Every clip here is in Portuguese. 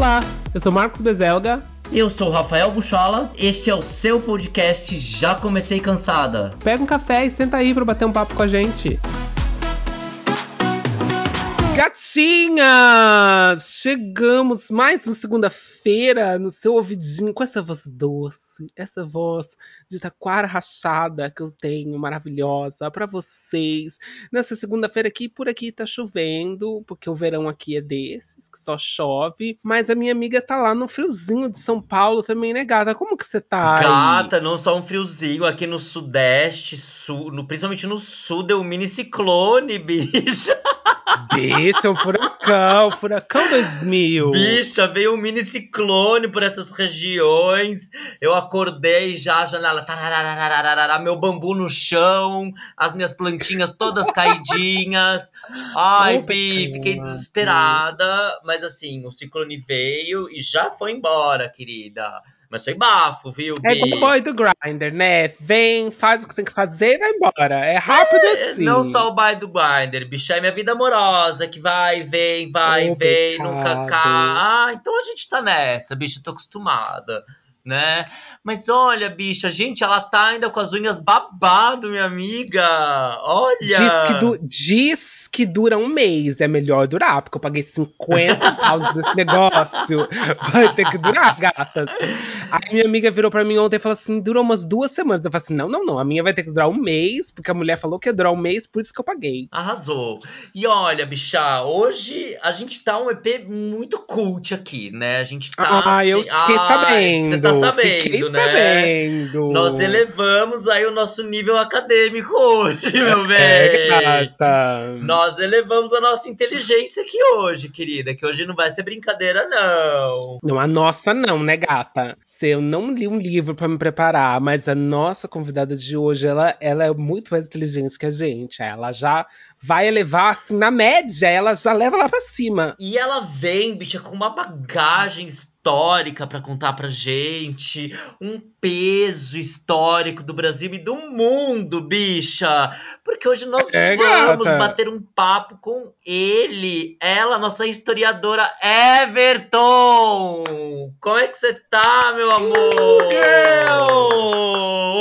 Olá, eu sou Marcos Bezelga. Eu sou Rafael Buchola, este é o seu podcast Já Comecei Cansada. Pega um café e senta aí para bater um papo com a gente. Gatinhas! Chegamos mais uma segunda-feira no seu ouvidinho com essa voz doce, essa voz de taquara rachada que eu tenho, maravilhosa, para vocês. Nessa segunda-feira aqui, por aqui tá chovendo, porque o verão aqui é desses, que só chove. Mas a minha amiga tá lá no friozinho de São Paulo também, né, gata? Como que você tá? aí? Gata, não só um friozinho aqui no sudeste, sul, no, principalmente no sul, deu um mini ciclone, bicha. Bicho, é um furacão, furacão 2000. Bicha, veio um mini ciclone por essas regiões. Eu acordei já, janela, tararararararara, meu bambu no chão, as minhas plantinhas todas caidinhas. Ai, Opa, Bi, fiquei desesperada. Mas assim, o ciclone veio e já foi embora, querida. Mas foi bafo, viu? É igual o boy do Grindr, né? Vem, faz o que tem que fazer e vai embora. É rápido assim. Não só o boy do Grindr, bicha, é minha vida amorosa, que vai, vem, vai, Oh, vem, nunca cá. Ah, então a gente tá nessa, bicha, tô acostumada, né? Mas olha, bicha, gente, ela tá ainda com as unhas babado, minha amiga. Olha. Diz que, du- diz que dura um mês. É melhor durar, porque eu paguei 50 pounds desse negócio. Vai ter que durar, gatas. Aí minha amiga virou pra mim ontem e falou assim: dura umas duas semanas. Eu falei assim: não, não, não. A minha vai ter que durar um mês, porque a mulher falou que ia durar um mês, por isso que eu paguei. Arrasou. E olha, bicha, hoje a gente tá um EP muito cult aqui, né? A gente tá. ah, eu assim- fiquei Ai, sabendo. Você tá sabendo, fiquei né? sabendo. Nós elevamos aí o nosso nível acadêmico hoje, meu bem. É, gata. Nós elevamos a nossa inteligência aqui hoje, querida. Que hoje não vai ser brincadeira, não. Não, a nossa não, né, gata? Se eu não li um livro pra me preparar, mas a nossa convidada de hoje, ela, ela é muito mais inteligente que a gente. Ela já vai elevar, assim, na média, ela já leva lá pra cima. E ela vem, bicha, com uma bagagem histórica pra contar pra gente, um peso histórico do Brasil e do mundo, bicha. Porque hoje nós É, vamos gata. bater um papo com ele, ela, nossa historiadora Everton. Como é que você tá, meu amor? Eu!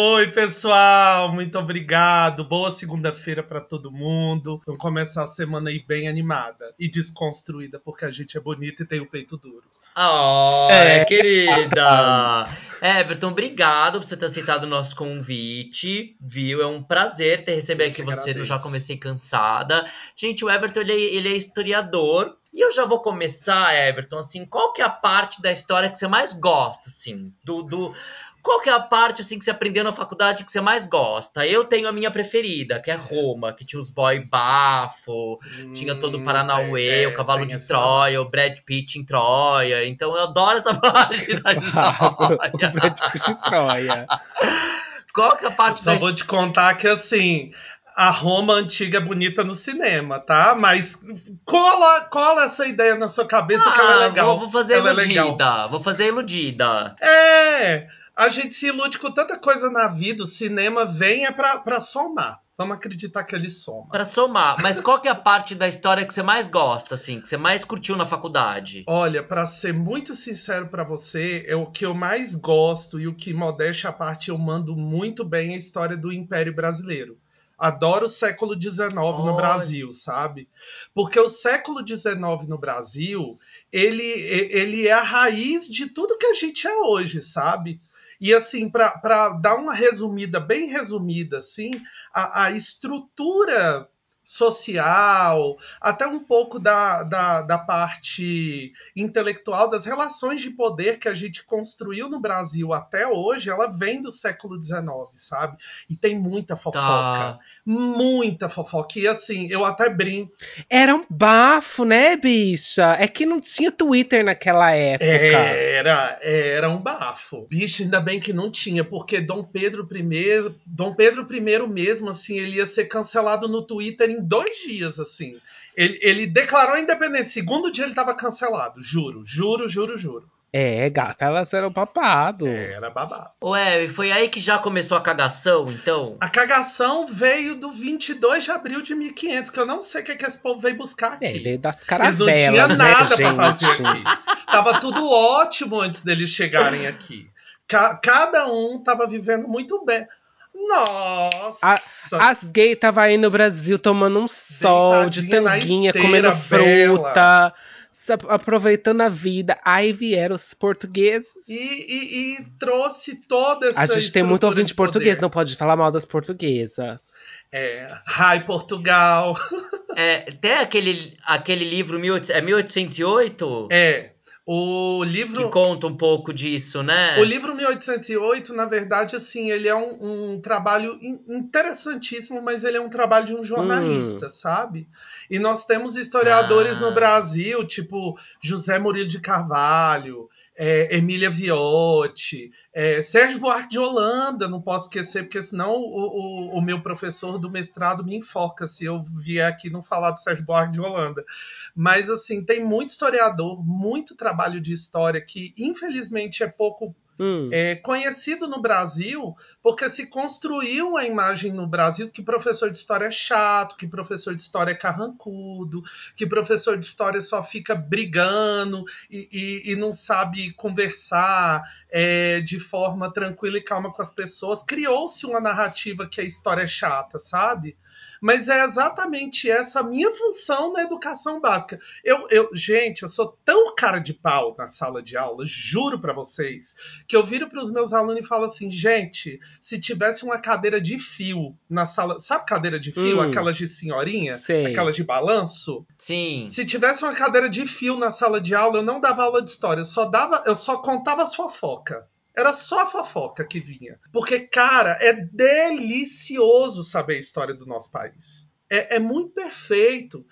Oi, pessoal, muito obrigado. Boa segunda-feira pra todo mundo. Vamos começar a semana aí bem animada e desconstruída, porque a gente é bonita e tem o peito duro. Oh, É. querida! Everton, obrigado por você ter aceitado o nosso convite, viu? É um prazer ter receber Eu aqui você no agradeço. Já Comecei Cansada. Gente, o Everton, ele, é- ele é historiador. E eu já vou começar, Everton, assim, qual que é a parte da história que você mais gosta, assim? Do, do... Qual que é a parte, assim, que você aprendeu na faculdade que você mais gosta? Eu tenho a minha preferida, que é Roma, que tinha os boy bafo, tinha todo o Hum, Paranauê, é, é, o Cavalo de essa Troia, o Brad Pitt em Troia. Então eu adoro essa parte da o história. Brad Pitt de Troia. Qual que é a Eu parte só da vou te contar que assim. A Roma antiga é bonita no cinema, tá? Mas cola, cola essa ideia na sua cabeça que ela é Ah, legal. Vou, vou fazer ela é legal. iludida. Vou fazer iludida. É, a gente se ilude com tanta coisa na vida. O cinema vem é pra, pra somar. Vamos acreditar que ele soma. Pra somar. Mas qual que é a parte da história que você mais gosta, assim? Que você mais curtiu na faculdade? Olha, pra ser muito sincero pra você, é o que eu mais gosto e o que modéstia à parte eu mando muito bem é a história do Império Brasileiro. Adoro o século XIX no Brasil, sabe? Porque o século XIX no Brasil, ele, ele é a raiz de tudo que a gente é hoje, sabe? E assim, para dar uma resumida, bem resumida, assim, a, a estrutura social, até um pouco da, da, da parte intelectual, das relações de poder que a gente construiu no Brasil até hoje, ela vem do século XIX, sabe? E tem muita fofoca. Tá. Muita fofoca. E assim, eu até brinco. Era um bafo, né, bicha? É que não tinha Twitter naquela época. Era, era um bafo. Bicho, ainda bem que não tinha, porque Dom Pedro I, Dom Pedro I mesmo, assim, ele ia ser cancelado no Twitter em dois dias, assim. Ele, ele declarou a independência. Segundo dia ele tava cancelado. Juro, juro, juro, juro. É, gata, elas eram papado. Era babado. Ué, foi aí que já começou a cagação, então? A cagação veio do 22 de abril de 1500, que eu não sei o que, que esse povo veio buscar aqui. É, veio das Eles não caravelas, tinham né, nada pra gente? fazer aqui. tava tudo ótimo antes deles chegarem aqui. Ca cada um tava vivendo muito bem. Nossa! A, as gays estavam aí no Brasil tomando um sol de tanguinha, comendo fruta, aproveitando a vida. Aí vieram os portugueses. E, e, e trouxe toda essa. A gente tem muito ouvinte português, não pode falar mal das portuguesas. É, Hi Portugal. É, tem aquele, aquele livro, é 1808? É. O livro. Que conta um pouco disso, né? O livro 1808, na verdade, assim, ele é um, um trabalho interessantíssimo, mas ele é um trabalho de um jornalista, hum. sabe? E nós temos historiadores ah. no Brasil, tipo José Murilo de Carvalho, é, Emília Viotti, é, Sérgio Buarque de Holanda, não posso esquecer, porque senão o, o, o, meu professor do mestrado me enfoca se eu vier aqui não falar do Sérgio Buarque de Holanda. Mas, assim, tem muito historiador, muito trabalho de história que, infelizmente, é pouco hum. é, conhecido no Brasil, porque se construiu uma imagem no Brasil que professor de história é chato, que professor de história é carrancudo, que professor de história só fica brigando e, e, e não sabe conversar é, de forma tranquila e calma com as pessoas. Criou-se uma narrativa que a história é chata, sabe? Mas é exatamente essa minha função na educação básica. Eu, eu, gente, eu sou tão cara de pau na sala de aula, juro para vocês, que eu viro para os meus alunos e falo assim, gente, se tivesse uma cadeira de fio na sala, sabe cadeira de fio, hum, aquelas de senhorinha, sei. aquelas de balanço? Sim. Se tivesse uma cadeira de fio na sala de aula, eu não dava aula de história, eu só dava, eu só contava as fofocas. Era só a fofoca que vinha. Porque, cara, é delicioso saber a história do nosso país. É, é muito perfeito.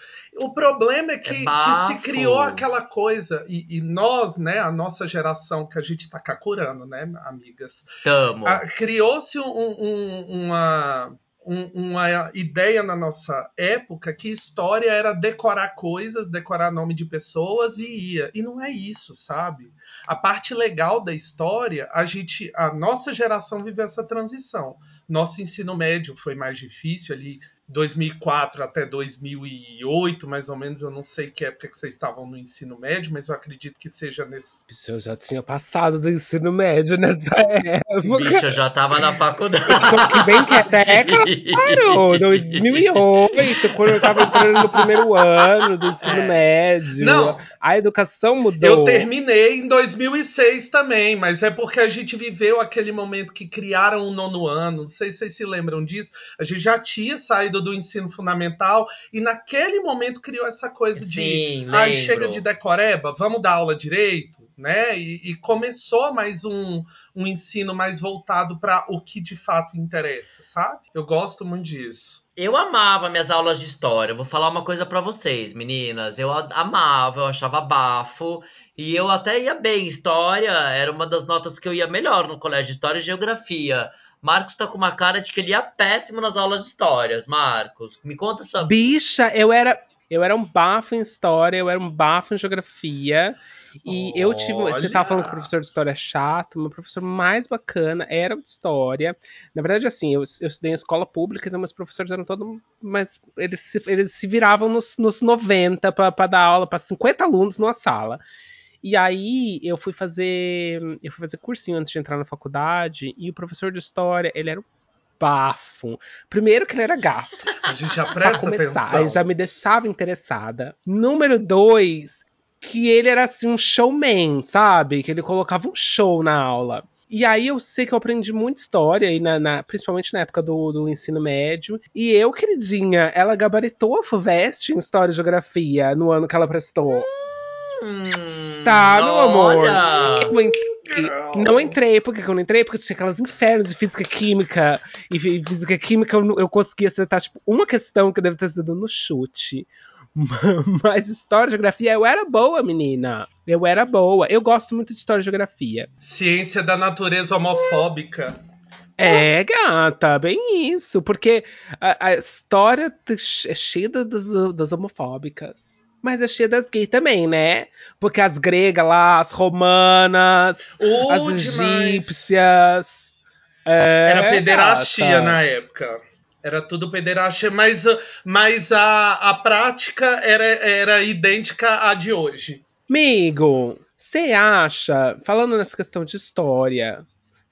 O problema é que, é que se criou aquela coisa, e, e, nós, né, a nossa geração que a gente tá cacurando, né, amigas? Tamo. Criou-se um, um, uma um, uma ideia na nossa época que história era decorar coisas, decorar nome de pessoas e ia. E não é isso, sabe? A parte legal da história, a gente, a nossa geração viveu essa transição. Nosso ensino médio foi mais difícil ali 2004 até 2008, mais ou menos. Eu não sei que época que vocês estavam no ensino médio, mas eu acredito que seja nesse. Eu já tinha passado do ensino médio nessa época. Bicha, já tava na faculdade. Eu que bem quieta. É, claro, 2008, quando eu tava entrando no primeiro ano do ensino é. médio. Não. A educação mudou. Eu terminei em 2006 também, mas é porque a gente viveu aquele momento que criaram o nono ano. Não sei se vocês se lembram disso. A gente já tinha saído do ensino fundamental e naquele momento criou essa coisa Sim, de ah, chega de decoreba, vamos dar aula direito, né? E, e começou mais um, um ensino mais voltado para o que de fato interessa, sabe? Eu gosto muito disso. Eu amava minhas aulas de história. Vou falar uma coisa para vocês, meninas. Eu amava, eu achava bafo. E eu até ia bem. História era uma das notas que eu ia melhor no colégio. História e Geografia. Marcos tá com uma cara de que ele ia péssimo nas aulas de histórias. Marcos, me conta sua. Bicha, eu era. Eu era um bafo em história, eu era um bafo em geografia. E Olha. eu tive. Você tava falando que o professor de história é chato, meu professor mais bacana era de história. Na verdade, assim, eu, eu estudei em escola pública, então meus professores eram todos. Mas eles se, eles se viravam nos, nos 90 para dar aula para 50 alunos numa sala. E aí eu fui fazer. Eu fui fazer cursinho antes de entrar na faculdade. E o professor de história, ele era um bafo. Primeiro que ele era gato. A gente já presta começar, atenção. Ele já me deixava interessada. Número dois, que ele era assim um showman, sabe? Que ele colocava um show na aula. E aí eu sei que eu aprendi muita história, e na, na, principalmente na época do, do, ensino médio. E eu, queridinha, ela gabaritou a FUVEST em História e Geografia no ano que ela prestou. Hum, tá, meu amor. Eu não entrei, por que eu não entrei? Porque tinha aquelas infernos de física química. E física química eu, eu consegui acertar, tipo, uma questão que deve ter sido no chute. Mas história e geografia, eu era boa, menina. Eu era boa. Eu gosto muito de história e geografia. Ciência da natureza homofóbica. É, gata, bem isso. Porque a, a história é cheia das, das homofóbicas. Mas é cheia das gays também, né? Porque as gregas lá, as romanas, uh, as egípcias. É, Era pederastia na época. Era tudo pederastia, mas, mas a, a prática era, era idêntica à de hoje. Amigo, Você acha, falando nessa questão de história,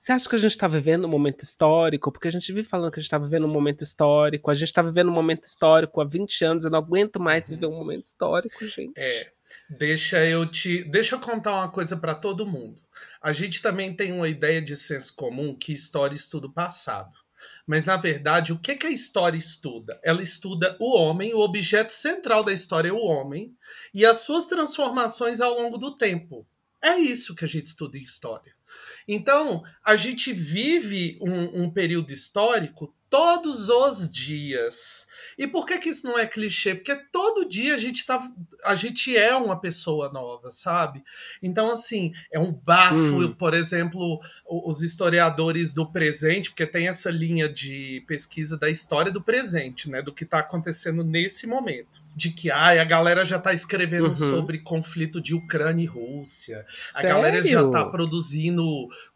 você acha que a gente está vivendo um momento histórico? Porque a gente vive falando que a gente está vivendo um momento histórico. A gente está vivendo um momento histórico há 20 anos. Eu não aguento mais viver um momento histórico, gente. É. Deixa eu te, deixa eu contar uma coisa para todo mundo. A gente também tem uma ideia de senso comum que história estuda o passado. Mas na verdade, o que, que a história estuda? Ela estuda o homem, o objeto central da história é o homem e as suas transformações ao longo do tempo. É isso que a gente estuda em história. Então, a gente vive um, um período histórico todos os dias. E por que, que isso não é clichê? Porque todo dia a gente tá, a gente é uma pessoa nova, sabe? Então assim, é um bafo, hum. por exemplo, os historiadores do presente, porque tem essa linha de pesquisa da história do presente, né, do que está acontecendo nesse momento, de que ai, a galera já está escrevendo uhum. sobre conflito de Ucrânia e Rússia. Sério? A galera já está produzindo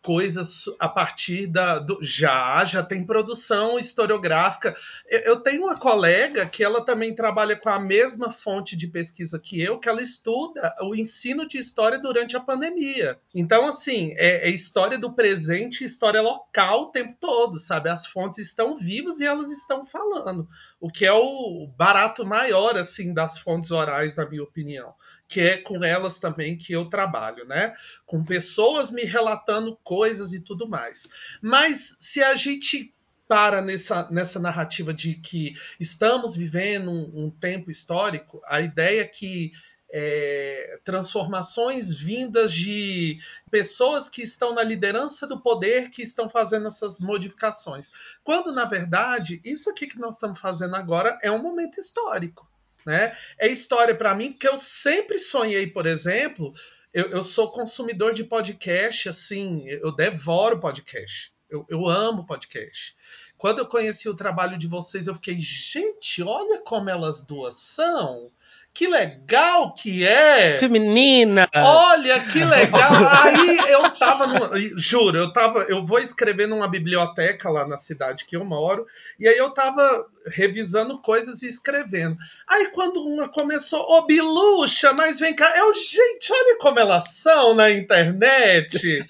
coisas a partir da do, já já tem produção historiográfica. Eu, eu tenho uma colega que ela também trabalha com a mesma fonte de pesquisa que eu, que ela estuda o ensino de história durante a pandemia. Então, assim, é, é história do presente, história local o tempo todo, sabe? As fontes estão vivas e elas estão falando, o que é o barato maior, assim, das fontes orais, na minha opinião que é com elas também que eu trabalho, né? Com pessoas me relatando coisas e tudo mais. Mas se a gente para nessa, nessa narrativa de que estamos vivendo um, um tempo histórico, a ideia é que é, transformações vindas de pessoas que estão na liderança do poder que estão fazendo essas modificações. Quando, na verdade, isso aqui que nós estamos fazendo agora é um momento histórico. Né? É história para mim, porque eu sempre sonhei, por exemplo, eu, eu, sou consumidor de podcast, assim, eu devoro podcast. Eu, eu amo podcast. Quando eu conheci o trabalho de vocês, eu fiquei, gente, olha como elas duas são. Que legal que é! Feminina! Olha que legal! Aí eu tava no, juro, eu tava, eu vou escrever numa biblioteca lá na cidade que eu moro, e aí eu tava revisando coisas e escrevendo. Aí quando uma começou, ô oh, Biluxa, mas vem cá, eu, gente, olha como elas são na internet.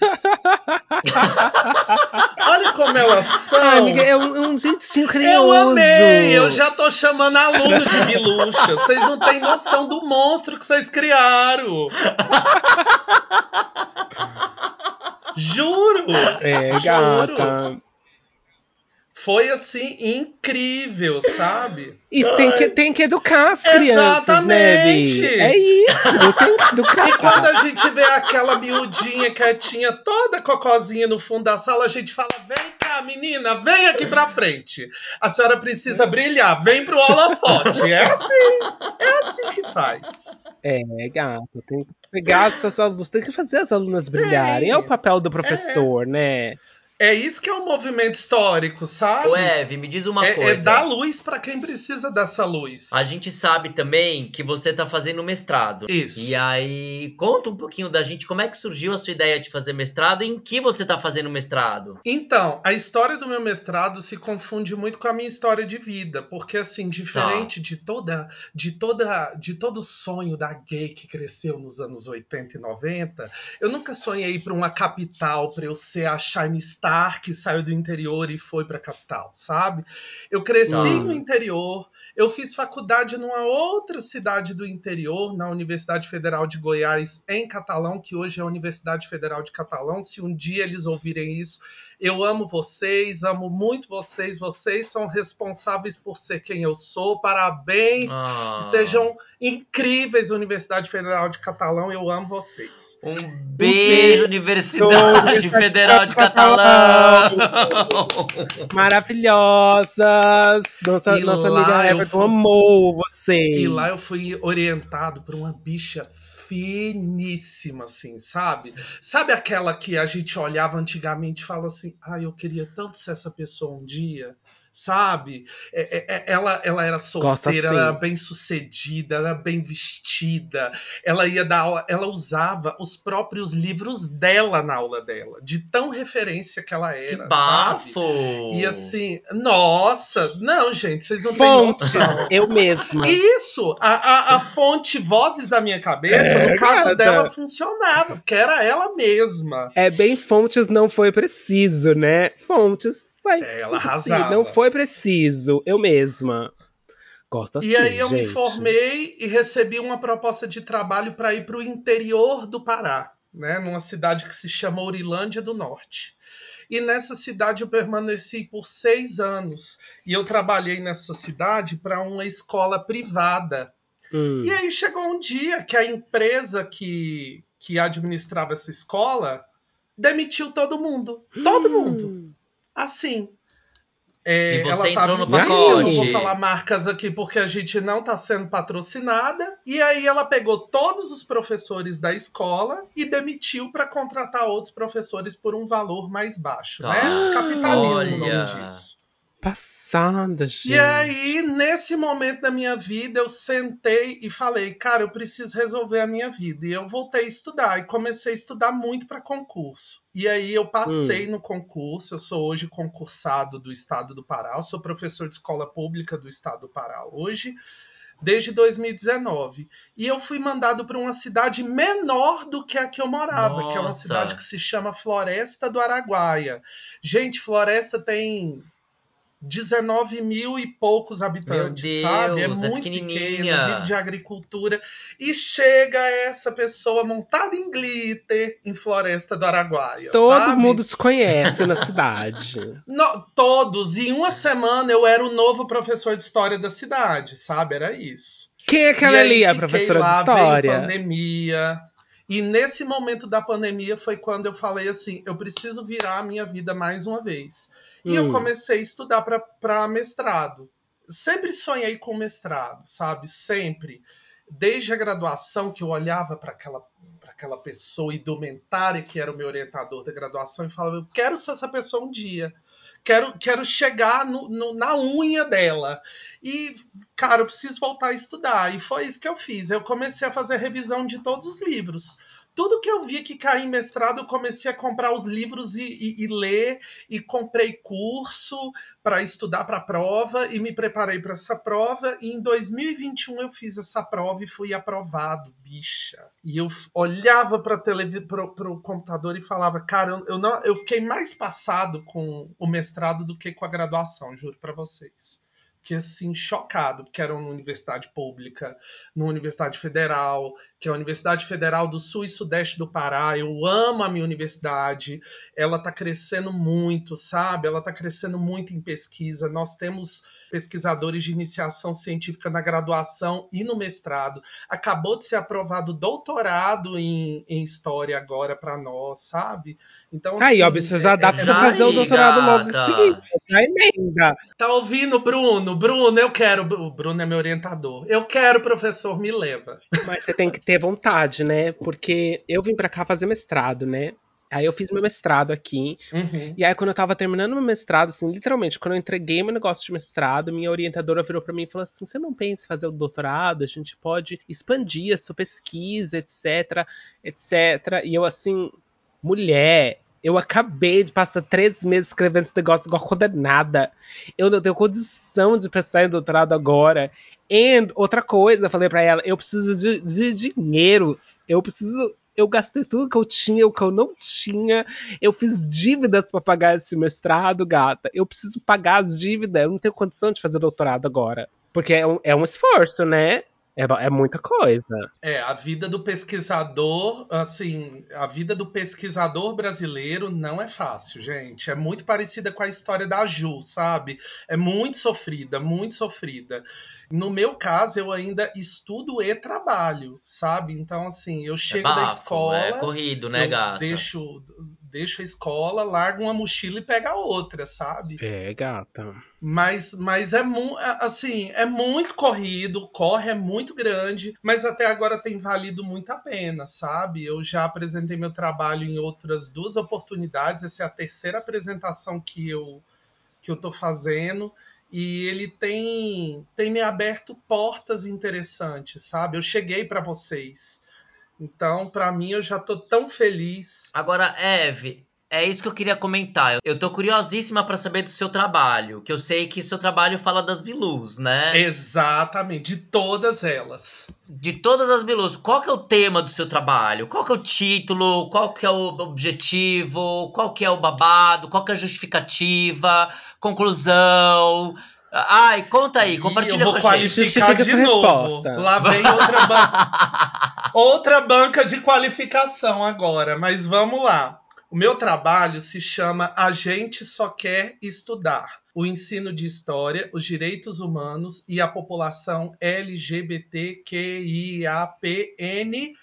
olha como elas são. Ai, amiga, é um, um jeitinho carinhoso. Eu amei, eu já tô chamando aluno de Biluxa. Vocês não têm noção do monstro que vocês criaram. Juro! É, gata. Foi assim incrível, sabe? E tem que, tem que educar as crianças, Exatamente. né? É isso, tem que educar. E quando a gente vê aquela miudinha quietinha, toda cocozinha no fundo da sala, a gente fala: vem cá, menina, vem aqui pra frente. A senhora precisa brilhar, vem pro holofote. É assim, é assim que faz. É, gato, tem que pegar essas alunas, tem que fazer as alunas brilharem. É, é o papel do professor, é. né? É isso que é um movimento histórico, sabe? O Eve, me diz uma é, coisa. É dar luz para quem precisa dessa luz. A gente sabe também que você tá fazendo mestrado. Isso. E aí, conta um pouquinho da gente como é que surgiu a sua ideia de fazer mestrado e em que você tá fazendo mestrado. Então, a história do meu mestrado se confunde muito com a minha história de vida, porque assim, diferente tá. de toda de toda de todo sonho da gay que cresceu nos anos 80 e 90, eu nunca sonhei para uma capital para eu ser a Shine Star que saiu do interior e foi para a capital, sabe? Eu cresci ah. no interior, eu fiz faculdade numa outra cidade do interior, na Universidade Federal de Goiás, em Catalão, que hoje é a Universidade Federal de Catalão. Se um dia eles ouvirem isso, eu amo vocês, amo muito vocês. Vocês são responsáveis por ser quem eu sou. Parabéns. Ah. Sejam incríveis, Universidade Federal de Catalão. Eu amo vocês. Um beijo, Universidade Federal de Catalão. Maravilhosas. Nossa, nossa amiga Everton amou vocês. E lá eu fui orientado por uma bicha finíssima, assim, sabe? Sabe aquela que a gente olhava antigamente e fala assim, ah, eu queria tanto ser essa pessoa um dia? Sabe? É, é, é, ela, ela era Gosta solteira, ela era bem sucedida, ela era bem vestida, ela ia dar aula, ela usava os próprios livros dela na aula dela, de tão referência que ela Que era, sabe? bafo! E assim, nossa, não, gente, vocês não têm Fontes, noção. eu mesma. Isso, a, a, a fonte Vozes da Minha Cabeça, É, no caso gata. dela, funcionava, porque era ela mesma. É bem fontes não foi preciso, né? Fontes vai. É, ela Sim, arrasava. Não foi preciso, eu mesma. Gosto assim, E aí eu me gente. formei e recebi uma proposta de trabalho para ir para o interior do Pará, né, numa cidade que se chama Urilândia do Norte. E nessa cidade eu permaneci por seis anos. E eu trabalhei nessa cidade para uma escola privada. Hum. E aí chegou um dia que a empresa que, que administrava essa escola demitiu todo mundo. Todo mundo. Assim. É, E você ela entrou tava no pacote. Eu não vou falar marcas aqui porque a gente não está sendo patrocinada. E aí ela pegou todos os professores da escola e demitiu para contratar outros professores por um valor mais baixo, Tá. né? Capitalismo o Olha. nome disso. Passada, gente. E aí, nesse momento da minha vida, eu sentei e falei, cara, eu preciso resolver a minha vida. E eu voltei a estudar e comecei a estudar muito para concurso. E aí eu passei no concurso, eu sou hoje concursado do estado do Pará, eu sou professor de escola pública do estado do Pará hoje, desde 2019. E eu fui mandado para uma cidade menor do que a que eu morava, que é uma Nossa. cidade que se chama Floresta do Araguaia. Gente, Floresta tem 19 mil e poucos habitantes, Meu Deus, sabe? É é muito pequeno, vive de agricultura. E chega essa pessoa montada em glitter em Floresta do Araguaia. Todo sabe? mundo te conhece na cidade. No- todos. Em uma semana eu era o novo professor de história da cidade, sabe? Era isso. Quem é aquela ali, a professora lá, de história? Veio pandemia. E nesse momento da pandemia foi quando eu falei assim: eu preciso virar a minha vida mais uma vez. E eu Hum. comecei a estudar para mestrado. Sempre sonhei com mestrado, sabe? Sempre. Desde a graduação, que eu olhava para aquela, pra aquela pessoa indumentária que era o meu orientador da graduação e falava: eu quero ser essa pessoa um dia. Quero, quero chegar no- no- na unha dela. E, cara, eu preciso voltar a estudar. E foi isso que eu fiz. Eu comecei a fazer revisão de todos os livros. Tudo que eu via que caía em mestrado, eu comecei a comprar os livros e, e- e ler. E comprei curso para estudar para a prova. E me preparei para essa prova. E em 2021 eu fiz essa prova e fui aprovado, bicha. E eu olhava para o computador e falava, cara, eu, eu não, eu fiquei mais passado com o mestrado do que com a graduação, juro para vocês que assim, chocado, porque era uma universidade pública, numa universidade federal, que é a Universidade Federal do Sul e Sudeste do Pará. Eu amo a minha universidade, ela está crescendo muito, sabe? Ela está crescendo muito em pesquisa. Nós temos pesquisadores de iniciação científica na graduação e no mestrado. Acabou de ser aprovado doutorado em, em História agora para nós, sabe? Então, Aí, ó, assim, já é- dá é você fazer o doutorado logo em seguida. Já emenda. Tá ouvindo, Bruno? Bruno, eu quero. O Bruno é meu orientador. Eu quero, professor, me leva. Mas você tem que ter vontade, né? Porque eu vim pra cá fazer mestrado, né? Aí eu fiz meu mestrado aqui. Uhum. E aí, quando eu tava terminando meu mestrado, assim, literalmente, quando eu entreguei meu negócio de mestrado, minha orientadora virou pra mim e falou assim: você não pensa em fazer o doutorado? A gente pode expandir a sua pesquisa, etc, etc. E eu, assim, mulher. Eu acabei de passar três meses escrevendo esse negócio igual condenada. Eu não tenho condição de pensar em doutorado agora. E outra coisa, eu falei pra ela, eu preciso de, de dinheiros. Eu preciso. Eu gastei tudo que eu tinha, o que eu não tinha. Eu fiz dívidas pra pagar esse mestrado, gata. Eu preciso pagar as dívidas. Eu não tenho condição de fazer doutorado agora. Porque é um, é um esforço, né? É, é muita coisa. É, a vida do pesquisador, assim, a vida do pesquisador brasileiro não é fácil, gente. É muito parecida com a história da Ju, sabe? É muito sofrida, muito sofrida. No meu caso, eu ainda estudo e trabalho, sabe? Então, assim, eu É chego da bafo, escola. É corrido, né, gata? Deixo, deixo a escola, largo uma mochila e pego a outra, sabe? É, gata. Mas, mas é assim, é muito corrido, corre é muito grande, mas até agora tem valido muito a pena, sabe? Eu já apresentei meu trabalho em outras duas oportunidades, essa é a terceira apresentação que eu que eu estou fazendo e ele tem tem me aberto portas interessantes, sabe? Eu cheguei para vocês. Então, para mim, eu já tô tão feliz. Agora, Eve, é isso que eu queria comentar. Eu tô curiosíssima para saber do seu trabalho, que eu sei que seu trabalho fala das Bilus, né? Exatamente, de todas elas. De todas as Bilus, qual que é o tema do seu trabalho? Qual que é o título? Qual que é o objetivo? Qual que é o babado? Qual que é a justificativa? Conclusão? Ai, conta aí, compartilha eu vou com a gente. qualificar de novo. Resposta. Lá vem outra banca, outra banca de qualificação agora, mas vamos lá. O meu trabalho se chama A Gente Só Quer Estudar. O ensino de história, os direitos humanos e a população LGBTQIAPN+,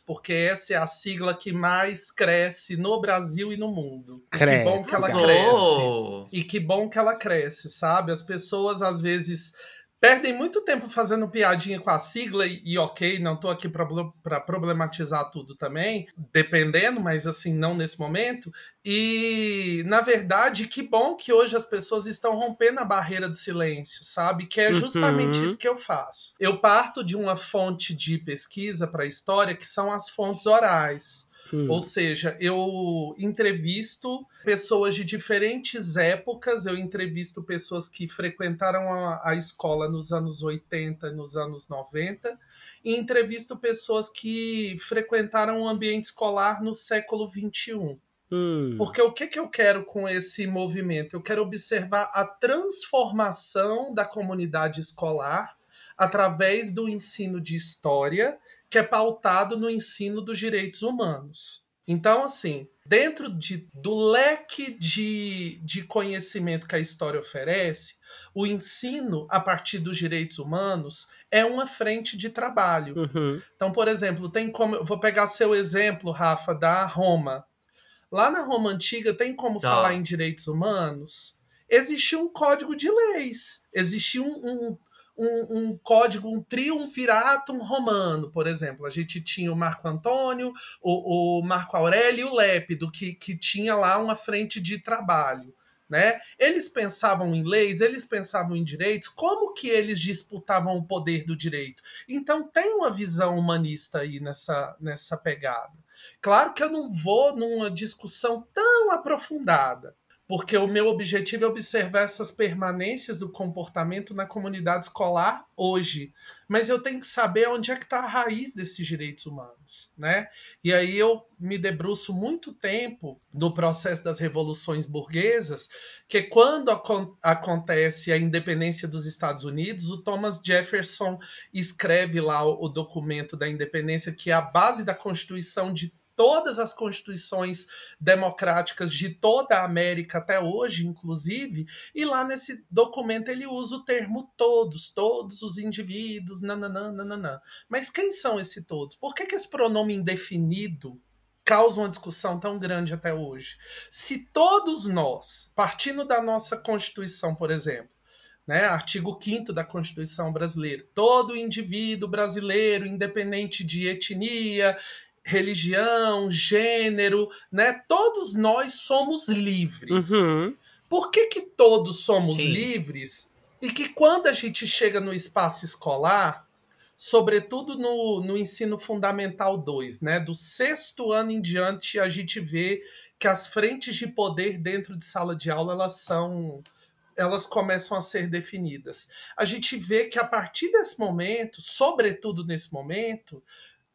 porque essa é a sigla que mais cresce no Brasil e no mundo. E Cresce. Que bom que ela cresce. E que bom que ela cresce, sabe? As pessoas às vezes perdem muito tempo fazendo piadinha com a sigla e, e ok, não tô aqui para problematizar tudo também, dependendo, mas assim, não nesse momento. E na verdade, que bom que hoje as pessoas estão rompendo a barreira do silêncio, sabe? Que é justamente Uhum. isso que eu faço. Eu parto de uma fonte de pesquisa para a história que são as fontes orais. Hum. Ou seja, eu entrevisto pessoas de diferentes épocas, eu entrevisto pessoas que frequentaram a, a escola nos anos 80, nos anos 90, e entrevisto pessoas que frequentaram o ambiente escolar no século 21. Hum. Porque o que, que eu quero com esse movimento? Eu quero observar a transformação da comunidade escolar através do ensino de história, que é pautado no ensino dos direitos humanos. Então, assim, dentro de- do leque de, de conhecimento que a história oferece, o ensino a partir dos direitos humanos é uma frente de trabalho. Uhum. Então, por exemplo, tem como. Vou pegar seu exemplo, Rafa, da Roma. Lá na Roma Antiga tem como Tá. falar em direitos humanos? Existia um código de leis. Existia um, um, um, um código, um triunviratum romano, por exemplo. A gente tinha o Marco Antônio, o, o Marco Aurélio e o Lépido, que, que tinha lá uma frente de trabalho. Né? Eles pensavam em leis, eles pensavam em direitos, como que eles disputavam o poder do direito? Então tem uma visão humanista aí nessa, nessa pegada. Claro que eu não vou numa discussão tão aprofundada, porque o meu objetivo é observar essas permanências do comportamento na comunidade escolar hoje. Mas eu tenho que saber onde é que está a raiz desses direitos humanos, né? E aí eu me debruço muito tempo no processo das revoluções burguesas, que quando acon- acontece a independência dos Estados Unidos, o Thomas Jefferson escreve lá o, o documento da independência, que é a base da Constituição de todas as constituições democráticas de toda a América até hoje, inclusive, e lá nesse documento ele usa o termo todos, todos os indivíduos, nananã, nananã. Mas quem são esses todos? Por que, que esse pronome indefinido causa uma discussão tão grande até hoje? Se todos nós, partindo da nossa Constituição, por exemplo, né, artigo 5 da Constituição brasileira, todo indivíduo brasileiro, independente de etnia, religião, gênero, né, todos nós somos livres. Uhum. Por que, que todos somos Sim. livres e que quando a gente chega no espaço escolar, sobretudo no, no ensino fundamental 2, né, do sexto ano em diante, a gente vê que as frentes de poder dentro de sala de aula elas são elas começam a ser definidas. A gente vê que a partir desse momento, sobretudo nesse momento,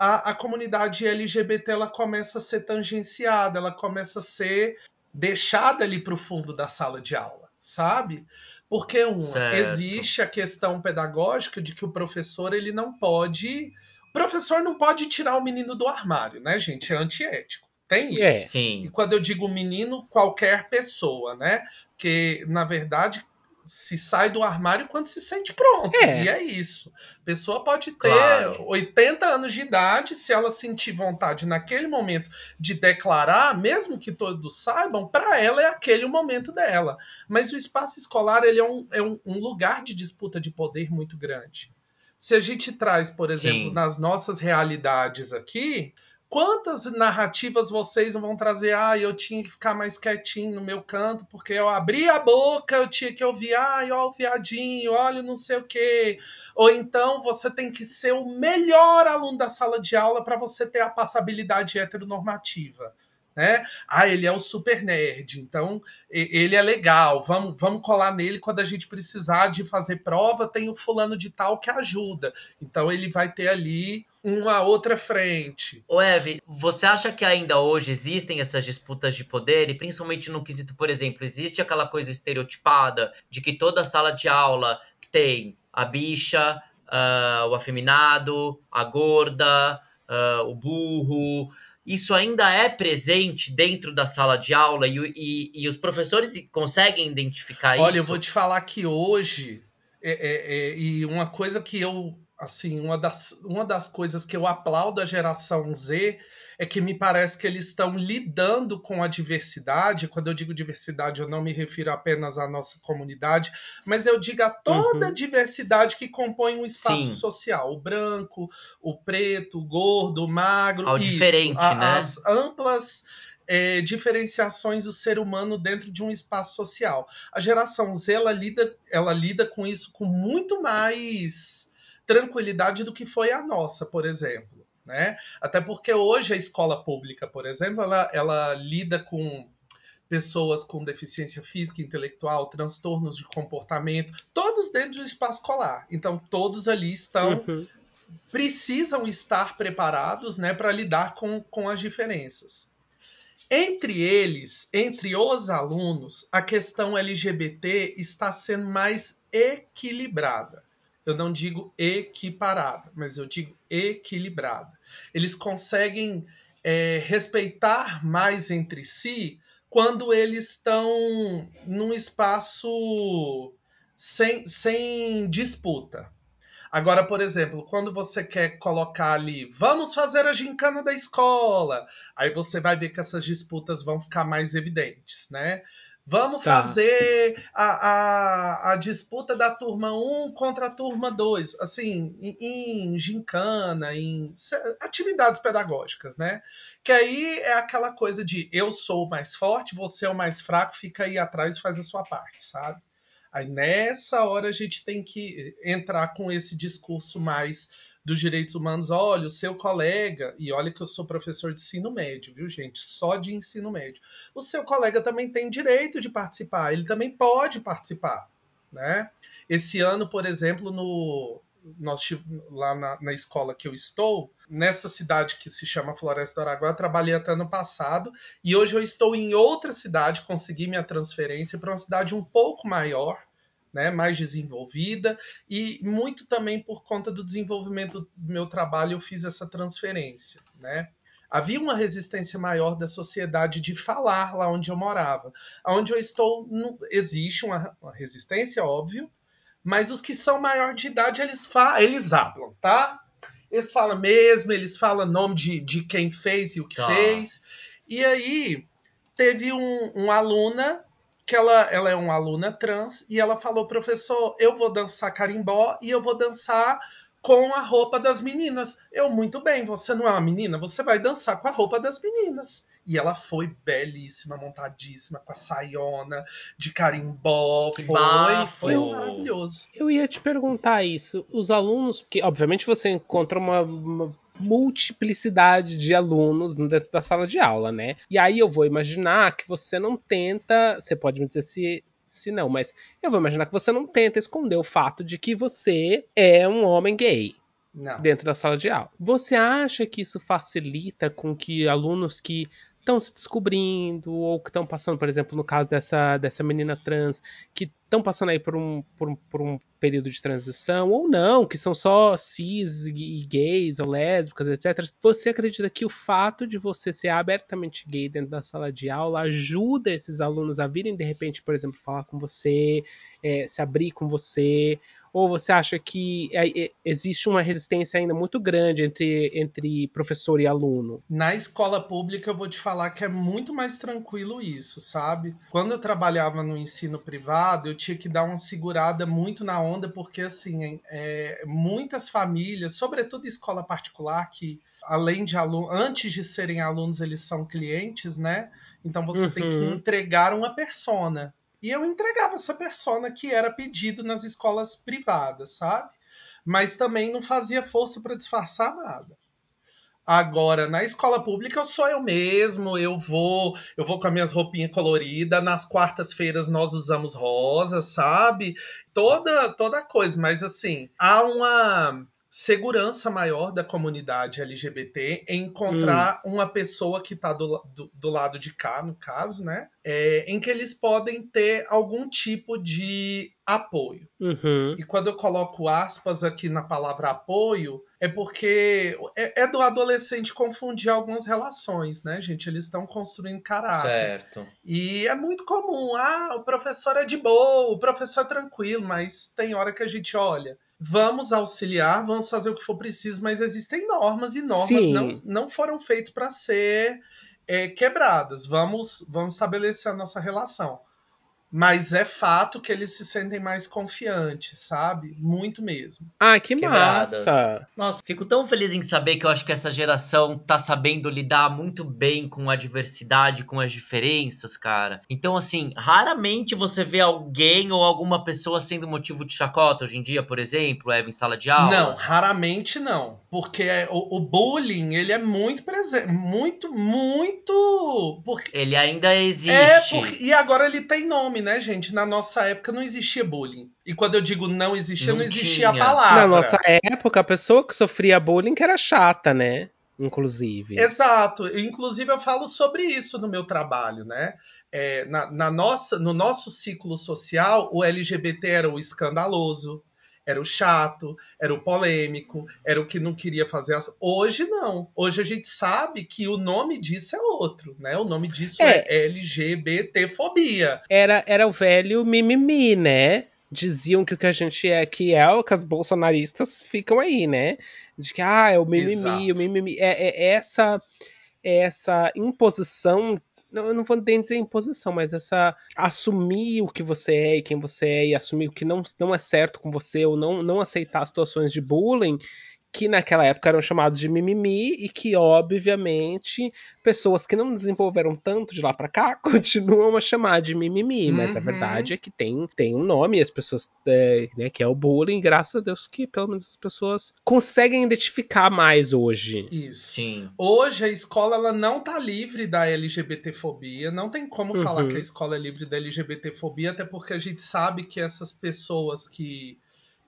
a, a comunidade LGBT ela começa a ser tangenciada, ela começa a ser deixada ali para o fundo da sala de aula, sabe? Porque uma Certo. existe a questão pedagógica de que o professor ele não pode, o professor não pode tirar o menino do armário, né, gente? É antiético. Tem isso. É. E Sim. quando eu digo menino, qualquer pessoa, né? Porque, na verdade, se sai do armário quando se sente pronto. É. E é isso. A pessoa pode ter Claro. 80 anos de idade, se ela sentir vontade naquele momento de declarar, mesmo que todos saibam, para ela é aquele o momento dela. Mas o espaço escolar ele é, um, é um, um lugar de disputa de poder muito grande. Se a gente traz, por exemplo, Sim. nas nossas realidades aqui, Quantas narrativas vocês vão trazer? Ah, eu tinha que ficar mais quietinho no meu canto, porque eu abri a boca, eu tinha que ouvir, ah, olha o viadinho, olha não sei o quê. Ou então você tem que ser o melhor aluno da sala de aula para você ter a passabilidade heteronormativa né? Ah, ele é o super nerd, então ele é legal. Vamos, vamos colar nele quando a gente precisar de fazer prova. Tem o fulano de tal que ajuda. Então ele vai ter ali uma outra frente. O Eve, você acha que ainda hoje existem essas disputas de poder e principalmente no quesito, por exemplo, existe aquela coisa estereotipada de que toda sala de aula tem a bicha, uh, o afeminado, a gorda, uh, o burro isso ainda é presente dentro da sala de aula e, e, e os professores conseguem identificar Olha, isso? Olha, eu vou te falar que hoje, é, é, é, e uma coisa que eu, assim, uma das, uma das coisas que eu aplaudo a geração Z é que me parece que eles estão lidando com a diversidade. Quando eu digo diversidade, eu não me refiro apenas à nossa comunidade, mas eu digo a toda a uhum. diversidade que compõe um espaço Sim. social: o branco, o preto, o gordo, o magro. Ao isso, diferente, a, né? As amplas. É, diferenciações do ser humano dentro de um espaço social. A geração Z ela lida, ela lida com isso com muito mais tranquilidade do que foi a nossa, por exemplo. Né? Até porque hoje a escola pública, por exemplo, ela, ela lida com pessoas com deficiência física, intelectual, transtornos de comportamento, todos dentro do espaço escolar. Então, todos ali estão. Uhum. precisam estar preparados né, para lidar com, com as diferenças. Entre eles, entre os alunos, a questão LGBT está sendo mais equilibrada eu não digo equiparada, mas eu digo equilibrada. Eles conseguem é, respeitar mais entre si quando eles estão num espaço sem, sem disputa. Agora, por exemplo, quando você quer colocar ali, vamos fazer a gincana da escola, aí você vai ver que essas disputas vão ficar mais evidentes, né? Vamos tá. fazer a, a, a, disputa da turma 1 contra a turma 2, assim, em, em gincana, em atividades pedagógicas, né? Que aí é aquela coisa de eu sou o mais forte, você é o mais fraco, fica aí atrás e faz a sua parte, sabe? Aí nessa hora a gente tem que entrar com esse discurso mais dos direitos humanos, olha, o seu colega, e olha que eu sou professor de ensino médio, viu, gente? Só de ensino médio. O seu colega também tem direito de participar, ele também pode participar, né? Esse ano, por exemplo, no nós lá na, na, escola que eu estou, nessa cidade que se chama Floresta do Araguá, trabalhei até ano passado e hoje eu estou em outra cidade, consegui minha transferência para uma cidade um pouco maior, né, mais desenvolvida e muito também por conta do desenvolvimento do meu trabalho eu fiz essa transferência, né? Havia uma resistência maior da sociedade de falar lá onde eu morava. Onde eu estou, não, existe uma, uma, resistência, óbvio, mas os que são maior de idade, eles, falam, eles falam, tá? Eles falam mesmo, eles falam nome de, de quem fez e o que tá. fez. E aí, teve um, uma aluna que ela, ela é uma aluna trans e ela falou, professor, eu vou dançar carimbó e eu vou dançar com a roupa das meninas. Eu, muito bem, você não é uma menina, você vai dançar com a roupa das meninas. E ela foi belíssima, montadíssima, com a saiona de carimbó. Foi, foi maravilhoso. Eu ia te perguntar isso. Os alunos, porque obviamente você encontra uma, uma multiplicidade de alunos dentro da sala de aula, né? E aí eu vou imaginar que você não tenta, você pode me dizer se se não, mas eu vou imaginar que você não tenta esconder o fato de que você é um homem gay. Não. Dentro da sala de aula. Você acha que isso facilita com que alunos que estão se descobrindo ou que estão passando, por exemplo, no caso dessa, dessa menina trans, que estão passando aí por um, por, um, por um período de transição, ou não, que são só cis e gays ou lésbicas, etc. Você acredita que o fato de você ser abertamente gay dentro da sala de aula ajuda esses alunos a virem, de repente, por exemplo, falar com você, é, se abrir com você, Ou você acha que é, é, existe uma resistência ainda muito grande entre, entre professor e aluno? Na escola pública, eu vou te falar que é muito mais tranquilo isso, sabe? Quando eu trabalhava no ensino privado, eu tinha que dar uma segurada muito na onda, porque, assim, é, muitas famílias, sobretudo escola particular, que além de alunos, antes de serem alunos, eles são clientes, né? Então você uhum. tem que uhum. entregar uma persona. E eu entregava essa persona que era pedido nas escolas privadas, sabe? Mas também não fazia força para disfarçar nada. Agora, na escola pública, eu sou eu mesmo, eu vou, eu vou com as minhas roupinhas coloridas, nas quartas-feiras nós usamos rosa, sabe? Toda toda coisa, mas assim, há uma segurança maior da comunidade LGBT em encontrar hum. uma pessoa que está do, do, do, lado de cá, no caso, né? É, em que eles podem ter algum tipo de apoio. Uhum. E quando eu coloco aspas aqui na palavra apoio, é porque é, é do adolescente confundir algumas relações, né, gente? Eles estão construindo caráter. Certo. E é muito comum, ah, o professor é de boa, o professor é tranquilo, mas tem hora que a gente olha vamos auxiliar, vamos fazer o que for preciso, mas existem normas e normas não, não foram feitas para ser é, quebradas. Vamos, vamos estabelecer a nossa relação. Mas é fato que eles se sentem mais confiantes, sabe? Muito mesmo. Ah, que Quebradas. massa! Nossa, fico tão feliz em saber que eu acho que essa geração tá sabendo lidar muito bem com a diversidade, com as diferenças, cara. Então, assim, raramente você vê alguém ou alguma pessoa sendo motivo de chacota hoje em dia, por exemplo, Eva, em sala de aula. Não, raramente não. Porque é, o, o bullying, ele é muito presente. Muito, muito. Porque... Ele ainda existe. É, porque... e agora ele tem nome né, gente? Na nossa época não existia bullying. E quando eu digo não existia, não, não existia tinha. a palavra. Na nossa época, a pessoa que sofria bullying que era chata, né? Inclusive. Exato. Inclusive, eu falo sobre isso no meu trabalho, né? É, na, na, nossa, no nosso ciclo social, o LGBT era o escandaloso, era o chato, era o polêmico, era o que não queria fazer as... Hoje não. Hoje a gente sabe que o nome disso é outro, né? O nome disso é, é LGBTfobia. Era, era o velho mimimi, né? Diziam que o que a gente é que é o que as bolsonaristas ficam aí, né? De que ah, é o mimimi, Exato. o mimimi. É, é essa é essa imposição não, não vou nem dizer imposição, mas essa assumir o que você é e quem você é e assumir o que não, não é certo com você ou não, não aceitar situações de bullying que naquela época eram chamados de mimimi e que, obviamente, pessoas que não desenvolveram tanto de lá para cá continuam a chamar de mimimi. Uhum. Mas a uhum. verdade é que tem, tem um nome e as pessoas, é, né, que é o bullying, graças a Deus que pelo menos as pessoas conseguem identificar mais hoje. Isso. Sim. Hoje a escola ela não tá livre da LGBTfobia, não tem como uhum. falar que a escola é livre da LGBTfobia, até porque a gente sabe que essas pessoas que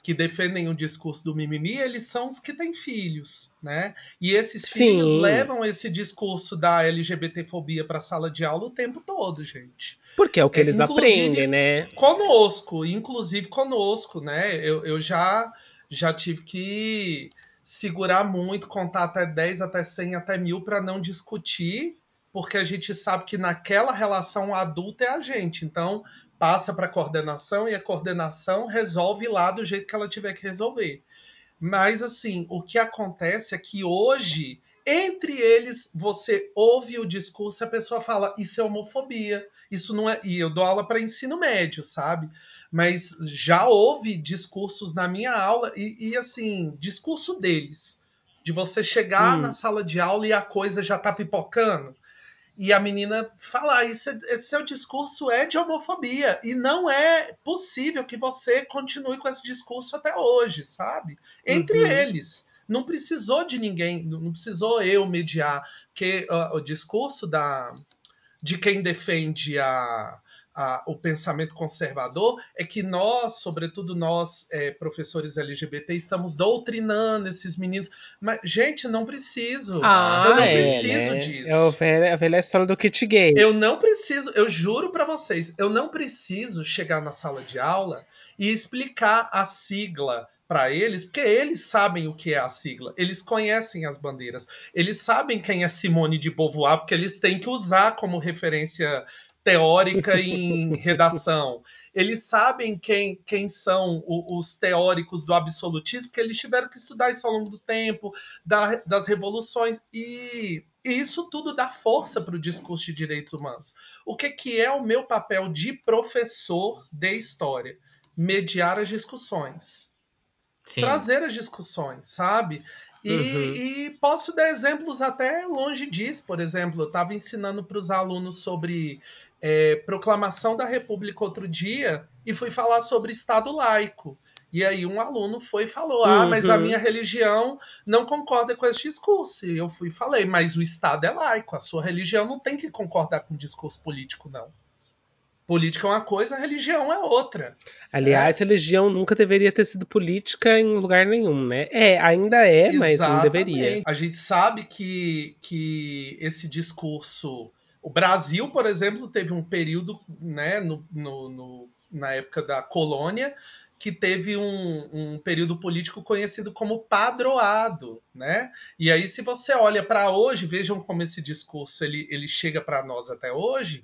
que defendem o discurso do mimimi, eles são os que têm filhos, né? E esses filhos Sim. levam esse discurso da LGBTfobia para a sala de aula o tempo todo, gente. Porque é o que é, eles aprendem, né? Conosco, inclusive conosco, né? Eu, eu já, já tive que segurar muito, contar até 10, até 100, até mil para não discutir, porque a gente sabe que naquela relação adulta é a gente. Então, passa para a coordenação e a coordenação resolve lá do jeito que ela tiver que resolver. Mas assim, o que acontece é que hoje, entre eles, você ouve o discurso e a pessoa fala: Isso é homofobia, isso não é. E eu dou aula para ensino médio, sabe? Mas já houve discursos na minha aula, e, e assim, discurso deles. De você chegar hum. na sala de aula e a coisa já tá pipocando e a menina falar: esse, esse seu discurso é de homofobia. E não é possível que você continue com esse discurso até hoje, sabe? Entre uhum. eles. Não precisou de ninguém, não precisou eu mediar, porque uh, o discurso da, de quem defende a, a, o pensamento conservador é que nós, sobretudo nós, é, professores LGBT, estamos doutrinando esses meninos. Mas, gente, não preciso. Ah, eu não é, preciso né? disso. É a velha, a velha história do kit gay. Eu não preciso, eu juro para vocês, eu não preciso chegar na sala de aula e explicar a sigla para eles, porque eles sabem o que é a sigla, eles conhecem as bandeiras, eles sabem quem é Simone de Beauvoir, porque eles têm que usar como referência teórica em redação. Eles sabem quem, quem são os teóricos do absolutismo, porque eles tiveram que estudar isso ao longo do tempo, da, das revoluções, e isso tudo dá força para o discurso de direitos humanos. O que, que é o meu papel de professor de história? Mediar as discussões. Sim. Trazer as discussões, sabe? E, uhum. e, posso dar exemplos até longe disso. Por exemplo, eu estava ensinando para os alunos sobre é, proclamação da República outro dia e fui falar sobre Estado laico. E aí um aluno foi e falou: Ah, mas a uhum. minha religião não concorda com esse discurso. E eu fui e falei, mas o Estado é laico, a sua religião não tem que concordar com o discurso político, não. Política é uma coisa, religião é outra. Aliás, é. religião nunca deveria ter sido política em lugar nenhum, né? É, ainda é, Exatamente. mas não deveria. A gente sabe que, que esse discurso o Brasil, por exemplo, teve um período, né, no, no, no, na época da colônia, que teve um, um, período político conhecido como padroado, né? E aí, se você olha para hoje, vejam como esse discurso ele, ele chega para nós até hoje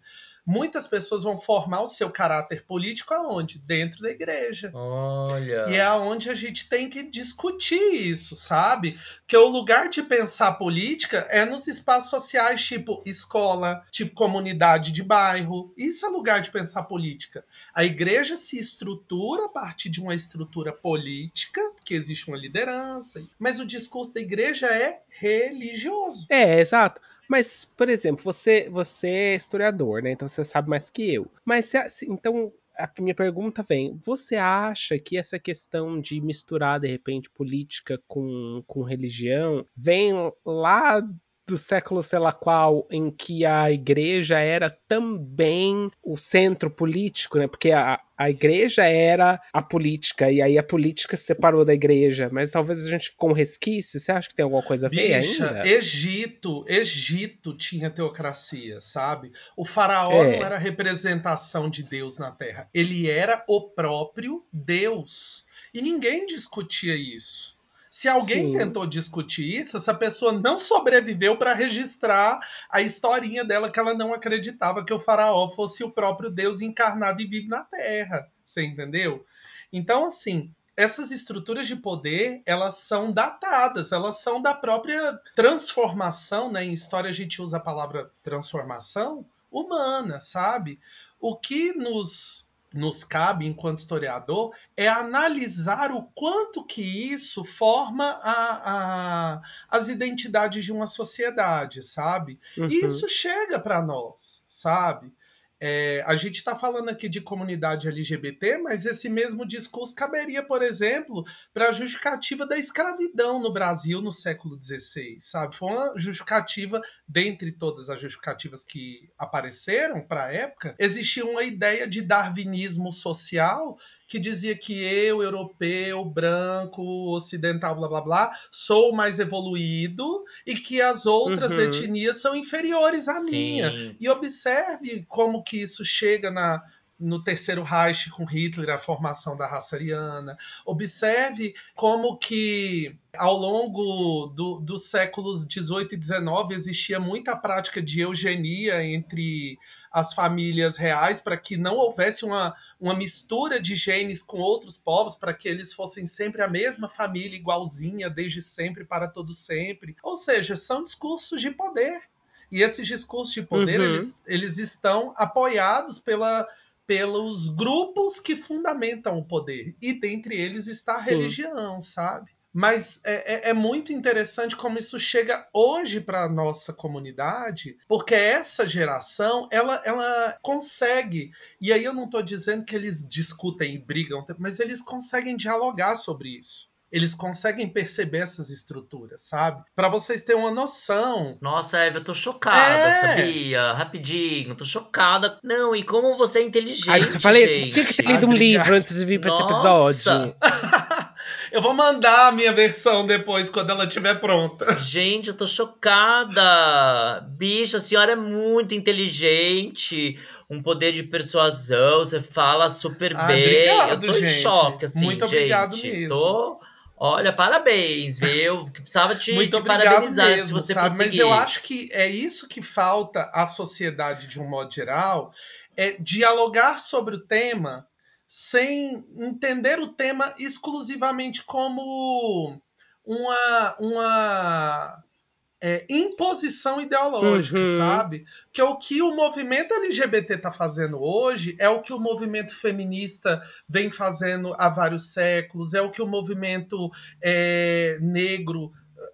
muitas pessoas vão formar o seu caráter político aonde? Dentro da igreja. Olha. E é aonde a gente tem que discutir isso, sabe? Que o lugar de pensar política é nos espaços sociais, tipo escola, tipo comunidade de bairro. Isso é lugar de pensar política. A igreja se estrutura a partir de uma estrutura política, que existe uma liderança, mas o discurso da igreja é religioso. É, exato. Mas, por exemplo, você, você é historiador, né? Então você sabe mais que eu. Mas se, então a minha pergunta vem: você acha que essa questão de misturar de repente política com, com religião vem lá do século sei lá qual, em que a igreja era também o centro político, né? Porque a, a igreja era a política, e aí a política se separou da igreja. Mas talvez a gente ficou um resquício. Você acha que tem alguma coisa a ver ainda? Egito, Egito tinha teocracia, sabe? O faraó é. não era representação de Deus na Terra. Ele era o próprio Deus. E ninguém discutia isso. Se alguém Sim. tentou discutir isso, essa pessoa não sobreviveu para registrar a historinha dela que ela não acreditava que o faraó fosse o próprio Deus encarnado e vive na Terra. Você entendeu? Então, assim, essas estruturas de poder, elas são datadas, elas são da própria transformação, né? Em história a gente usa a palavra transformação humana, sabe? O que nos nos cabe enquanto historiador é analisar o quanto que isso forma a, a, as identidades de uma sociedade, sabe? Uhum. E isso chega para nós, sabe? É, a gente está falando aqui de comunidade LGBT, mas esse mesmo discurso caberia, por exemplo, para a justificativa da escravidão no Brasil no século XVI, sabe? Foi uma justificativa, dentre todas as justificativas que apareceram para a época, existia uma ideia de darwinismo social que dizia que eu, europeu, branco, ocidental, blá blá blá, sou mais evoluído e que as outras uhum. etnias são inferiores à Sim. minha. E observe como que isso chega na, no terceiro Reich com Hitler, a formação da raça ariana. Observe como que ao longo do, dos séculos 18 e 19 existia muita prática de eugenia entre as famílias reais para que não houvesse uma, uma mistura de genes com outros povos, para que eles fossem sempre a mesma família, igualzinha, desde sempre para todo sempre. Ou seja, são discursos de poder. E esses discursos de poder, uhum. eles, eles estão apoiados pela, pelos grupos que fundamentam o poder. E dentre eles está a Sim. religião, sabe? Mas é, é, é, muito interessante como isso chega hoje para a nossa comunidade, porque essa geração ela, ela consegue, e aí eu não estou dizendo que eles discutem e brigam, mas eles conseguem dialogar sobre isso. Eles conseguem perceber essas estruturas, sabe? Para vocês terem uma noção. Nossa, Eva, eu tô chocada, é. sabia? Rapidinho, tô chocada. Não, e como você é inteligente. Ai, eu falei, gente. tinha que ter lido um livro antes de vir pra Nossa. esse episódio. Eu vou mandar a minha versão depois, quando ela estiver pronta. Gente, eu tô chocada. Bicha, a senhora é muito inteligente. Um poder de persuasão. Você fala super ah, bem. Obrigado, eu tô gente. em choque, assim, Muito obrigado gente. mesmo. Tô Olha, parabéns, viu? Precisava te, Muito te parabenizar mesmo, se você sabe? conseguir. Mas eu acho que é isso que falta à sociedade de um modo geral, é dialogar sobre o tema sem entender o tema exclusivamente como uma, uma é, imposição ideológica, Uhum. sabe? Que é o que o movimento LGBT está fazendo hoje, é o que o movimento feminista vem fazendo há vários séculos, é o que o movimento é, negro,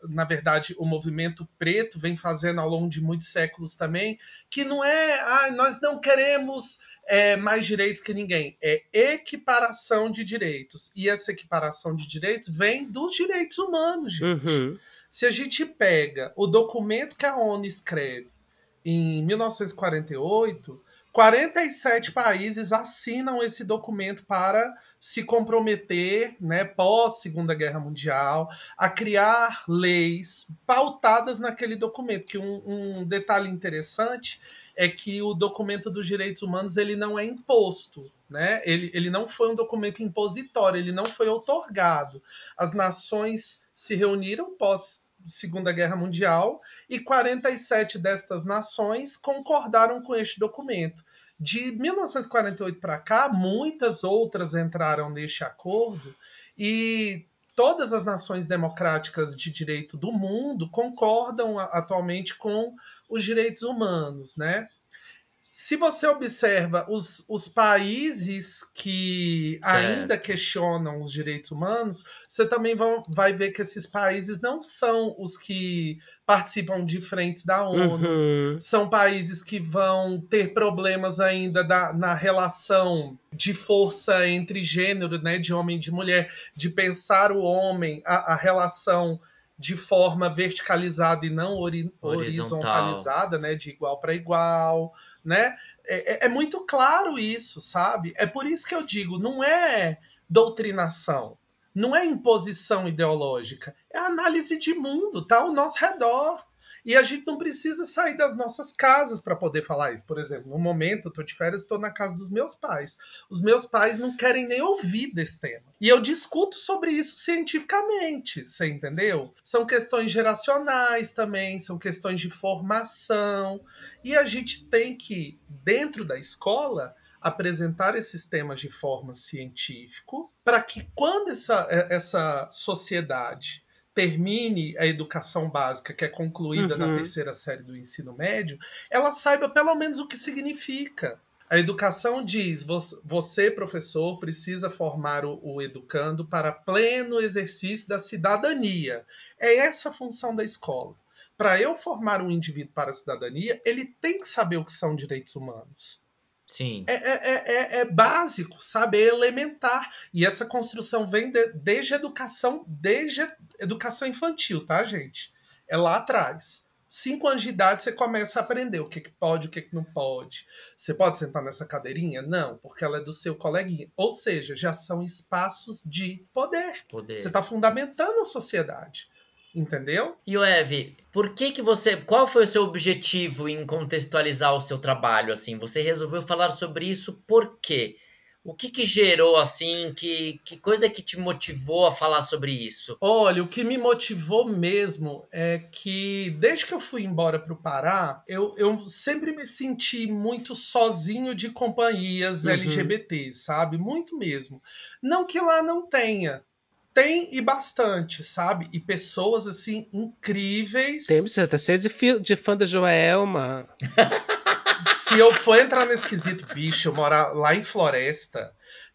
na verdade, o movimento preto vem fazendo ao longo de muitos séculos também, que não é, ah, nós não queremos é, mais direitos que ninguém, é equiparação de direitos. E essa equiparação de direitos vem dos direitos humanos, gente. Uhum. Se a gente pega o documento que a ONU escreve em 1948, 47 países assinam esse documento para se comprometer, né, pós Segunda Guerra Mundial, a criar leis pautadas naquele documento. Que um, um detalhe interessante é que o documento dos direitos humanos ele não é imposto, né? Ele, ele não foi um documento impositório, ele não foi outorgado. As nações se reuniram pós Segunda Guerra Mundial e 47 destas nações concordaram com este documento. De 1948 para cá, muitas outras entraram neste acordo e todas as nações democráticas de direito do mundo concordam atualmente com os direitos humanos, né? Se você observa os, os países que Certo. ainda questionam os direitos humanos, você também vão, vai ver que esses países não são os que participam de frentes da ONU, Uhum. são países que vão ter problemas ainda da- na relação de força entre gênero, né, de homem e de mulher, de pensar o homem, a, a relação de forma verticalizada e não ori- Horizontal. horizontalizada, né, de igual para igual, né? É, é- é muito claro isso, sabe? É por isso que eu digo, não é doutrinação, não é imposição ideológica, é análise de mundo, tá ao nosso redor. E a gente não precisa sair das nossas casas para poder falar isso. Por exemplo, no momento, eu tô de férias, estou na casa dos meus pais. Os meus pais não querem nem ouvir desse tema. E eu discuto sobre isso cientificamente, você entendeu? São questões geracionais também, são questões de formação. E a gente tem que, dentro da escola, apresentar esses temas de forma científica, para que quando essa, essa sociedade termine a educação básica, que é concluída Uhum. na terceira série do ensino médio, ela saiba pelo menos o que significa. A educação diz: "Vo- você, professor, precisa formar o, o educando para pleno exercício da cidadania. É essa a função da escola. Para eu formar um indivíduo para a cidadania, ele tem que saber o que são direitos humanos. Sim. É, é- é- é básico, sabe? É elementar. E essa construção vem de- desde a educação, desde a educação infantil, tá, gente? É lá atrás. Cinco anos de idade você começa a aprender o que, que pode, o que, que não pode. Você pode sentar nessa cadeirinha? Não, porque ela é do seu coleguinha. Ou seja, já são espaços de poder. Poder. Você está fundamentando a sociedade. Entendeu? E o Eve, por que que você, qual foi o seu objetivo em contextualizar o seu trabalho assim? Você resolveu falar sobre isso por quê? O que que gerou assim, que, que coisa que te motivou a falar sobre isso? Olha, o que me motivou mesmo é que desde que eu fui embora para o Pará, eu, eu sempre me senti muito sozinho de companhias Uhum. LGBT, sabe? Muito mesmo. Não que lá não tenha. Tem e bastante, sabe? E pessoas assim incríveis. Tem, você tá cheio de, fi- de fã da Joelma. Se eu for entrar nesse quesito, bicho, eu morar lá em Floresta,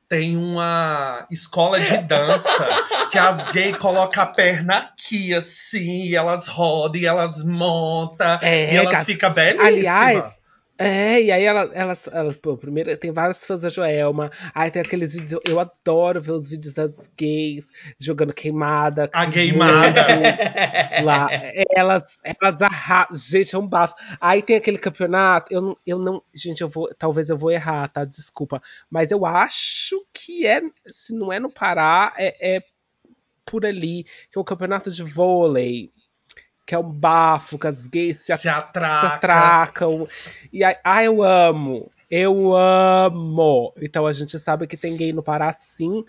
tem uma escola de dança que as gays colocam a perna aqui, assim, e elas rodam, e elas montam, É, e elas ficam belíssimas. Aliás, é, e aí elas, elas, elas, pô, primeiro tem vários fãs da Joelma. Aí tem aqueles vídeos, eu, eu adoro ver os vídeos das gays jogando queimada. A muito Lá, elas, elas arrasam. Gente, é um bafo. Aí tem aquele campeonato, eu não, eu não. Gente, eu vou. Talvez eu vou errar, tá? Desculpa. Mas eu acho que é. Se não é no Pará, é, é por ali. Que é o campeonato de vôlei. Que é um bafo, que as gays se, Se atraca. se atracam. E aí, ah, eu amo. Eu amo. Então a gente sabe que tem gay no Pará, sim.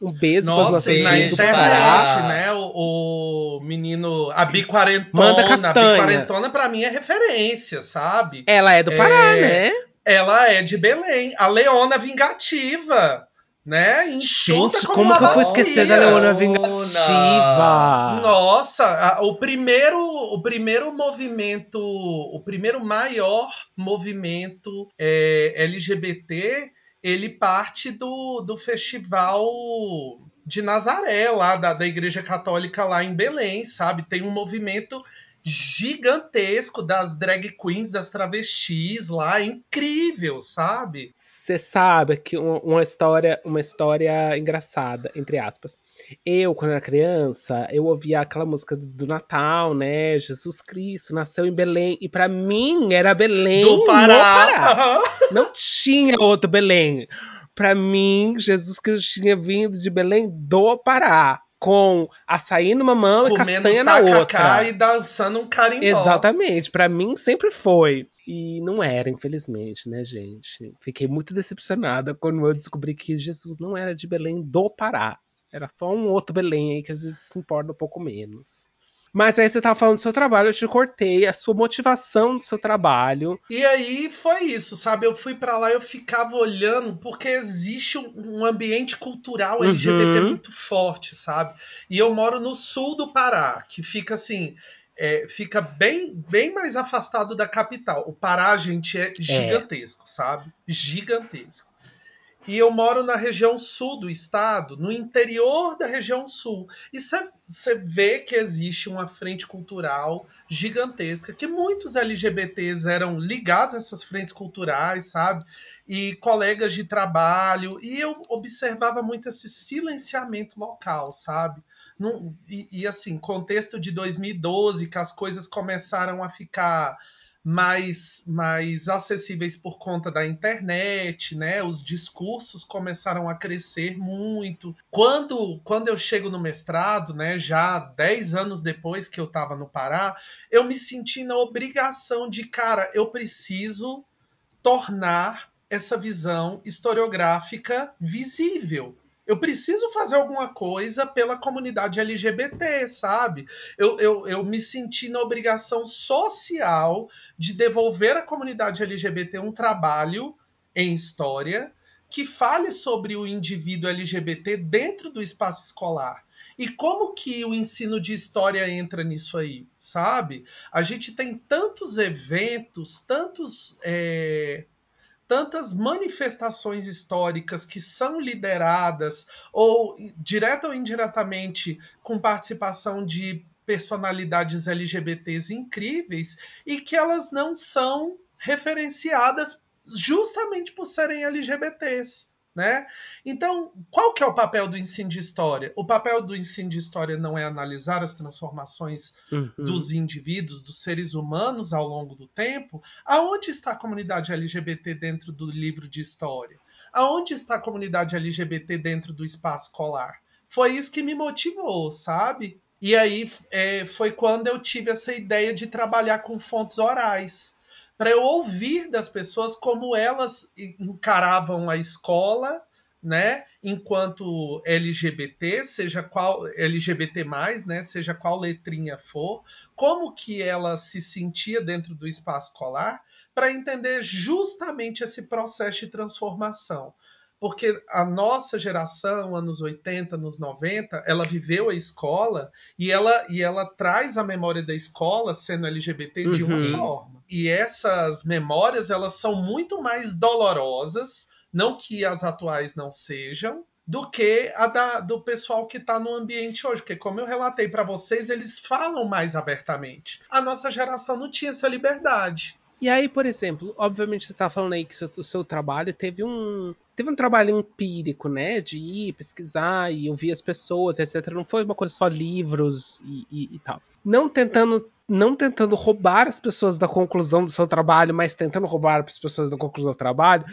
Um beijo Nossa, para na vocês do internet, Pará. né? O, o menino. A Biquarentona. Manda A castanha. Biquarentona, pra mim, é referência, sabe? Ela é do Pará, É, né? Ela é de Belém. A Leona Vingativa. Né? Enxuta Gente, como como uma que eu vou esquecer da Leona. Vingativa? Nossa, a- o primeiro, o primeiro movimento, o primeiro maior movimento é, LGBT, ele parte do, do festival de Nazaré, lá da, da Igreja Católica lá em Belém, sabe? Tem um movimento gigantesco das drag queens, das travestis lá, incrível, sabe? Você sabe que um- uma história, uma história engraçada, entre aspas. Eu, quando era criança, eu ouvia aquela música do, do Natal, né? Jesus Cristo nasceu em Belém. E pra mim era Belém Do Pará. Pará. Não tinha outro Belém. Pra mim, Jesus Cristo tinha vindo de Belém do Pará. Com açaí numa mão e Comendo castanha na outra. e dançando um carimbó. Exatamente, pra mim sempre foi. E não era, infelizmente, né, gente? Fiquei muito decepcionada quando eu descobri que Jesus não era de Belém do Pará. Era só um outro Belém aí que a gente se importa um pouco menos. Mas aí você tava falando do seu trabalho, eu te cortei, a sua motivação do seu trabalho. E aí foi isso, sabe? Eu fui pra lá, eu ficava olhando, porque existe um ambiente cultural Uhum. LGBT muito forte, sabe? E eu moro no sul do Pará, que fica assim. é, fica bem, bem mais afastado da capital. O Pará, gente, é gigantesco, sabe? Gigantesco. E eu moro na região sul do estado, no interior da região sul. E você vê que existe uma frente cultural gigantesca, que muitos LGBTs eram ligados a essas frentes culturais, sabe? E colegas de trabalho. E eu observava muito esse silenciamento local, sabe? Não- e, e, assim, contexto de 2012, que as coisas começaram a ficar mais, mais acessíveis por conta da internet, né? Os discursos começaram a crescer muito. Quando, quando eu chego no mestrado, né, já 10 anos depois que eu estava no Pará, eu me senti na obrigação de, cara, eu preciso tornar essa visão historiográfica visível. Eu preciso fazer alguma coisa pela comunidade LGBT, sabe? Eu, eu, eu me senti na obrigação social de devolver à comunidade LGBT um trabalho em história que fale sobre o indivíduo LGBT dentro do espaço escolar. E como que o ensino de história entra nisso aí, sabe? A gente tem tantos eventos, tantos. é, tantas manifestações históricas que são lideradas ou direta ou indiretamente com participação de personalidades LGBTs incríveis e que elas não são referenciadas justamente por serem LGBTs. Né? Então, qual que é o papel do ensino de história? O papel do ensino de história não é analisar as transformações Uhum. dos indivíduos, dos seres humanos ao longo do tempo, aonde está a comunidade LGBT dentro do livro de história? Aonde está a comunidade LGBT dentro do espaço escolar? Foi isso que me motivou, sabe? E aí é, foi quando eu tive essa ideia de trabalhar com fontes orais para eu ouvir das pessoas como elas encaravam a escola, né, enquanto LGBT, seja qual LGBT+, né, seja qual letrinha for, como que ela se sentia dentro do espaço escolar, para entender justamente esse processo de transformação. Porque a nossa geração, anos 80, anos 90, ela viveu a escola e ela, e ela traz a memória da escola sendo LGBT de uma Uhum. forma. E essas memórias, elas são muito mais dolorosas, não que as atuais não sejam, do que a da- do pessoal que está no ambiente hoje. Porque, como eu relatei para vocês, eles falam mais abertamente. A nossa geração não tinha essa liberdade. E aí, por exemplo, obviamente você tá falando aí que seu- o seu trabalho teve um. Teve um trabalho empírico, né? De ir pesquisar e ouvir as pessoas, etc. Não foi uma coisa só livros e, e- e tal. Não tentando, não tentando roubar as pessoas da conclusão do seu trabalho, mas tentando roubar as pessoas da conclusão do trabalho.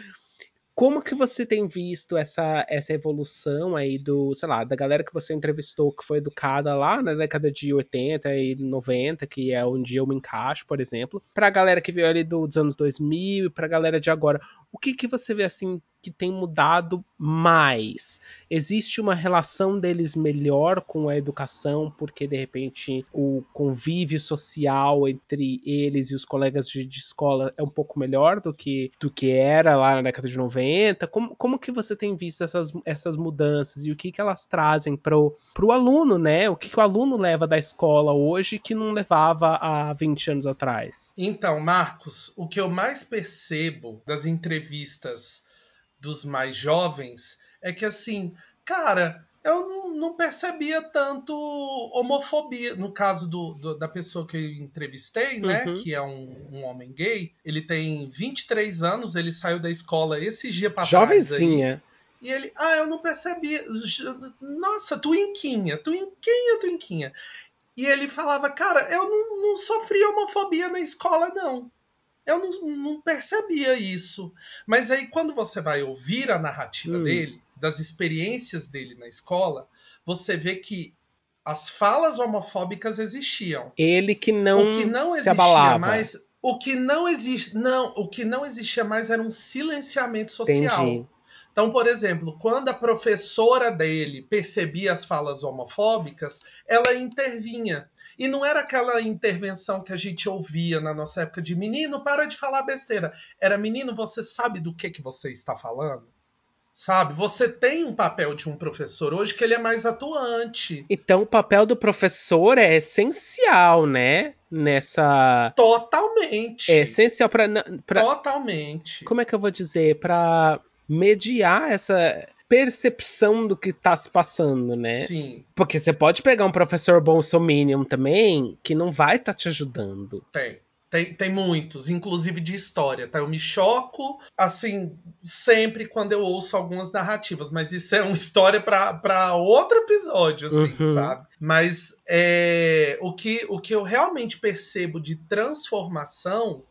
Como que você tem visto essa, essa evolução aí do, sei lá, da galera que você entrevistou que foi educada lá na década de 80 e 90, que é onde eu me encaixo, por exemplo, pra galera que veio ali do- dos anos 2000 e pra galera de agora. O que que você vê assim que tem mudado mais? Existe uma relação deles melhor com a educação, porque de repente o convívio social entre eles e os colegas de, de escola é um pouco melhor do que, do que era lá na década de 90? Como, como que você tem visto essas, essas mudanças e o que, que elas trazem para o aluno, né? O que, que o aluno leva da escola hoje que não levava há 20 anos atrás? Então, Marcos, o que eu mais percebo das entrevistas dos mais jovens é que assim, cara, eu não, não percebia tanto homofobia. No caso do, do, da pessoa que eu entrevistei, né? Uhum. Que é um, um homem gay, ele tem 23 anos, ele saiu da escola esse dia pra trás. Jovenzinha. aí. E ele, ah, eu não percebia. Nossa, tuinquinha, tuinquinha, tuinquinha. E ele falava, cara, eu não, não sofri homofobia na escola, não. Eu não, não percebia isso. Mas aí, quando você vai ouvir a narrativa Hum. dele, das experiências dele na escola, você vê que as falas homofóbicas existiam. Ele que não, o que não se existia abalava. mais. O que não existe. Não, o que não existia mais era um silenciamento social. Entendi. Então, por exemplo, quando a professora dele percebia as falas homofóbicas, ela intervinha. E não era aquela intervenção que a gente ouvia na nossa época de menino, para de falar besteira. Era menino, você sabe do que, que você está falando? Sabe? Você tem um papel de um professor hoje que ele é mais atuante. Então o papel do professor é essencial, né? Nessa. Totalmente. É essencial para Totalmente. como é que eu vou dizer? Pra mediar essa percepção do que tá se passando, né? Sim, Porque você pode pegar um professor bolsominion também que não vai estar te ajudando. tem. Tem, tem muitos, inclusive de história, tá? Eu me choco, assim, sempre quando eu ouço algumas narrativas, mas isso é uma história para outro episódio, assim, Uhum. sabe? Mas é, o, que, o que eu realmente percebo de transformação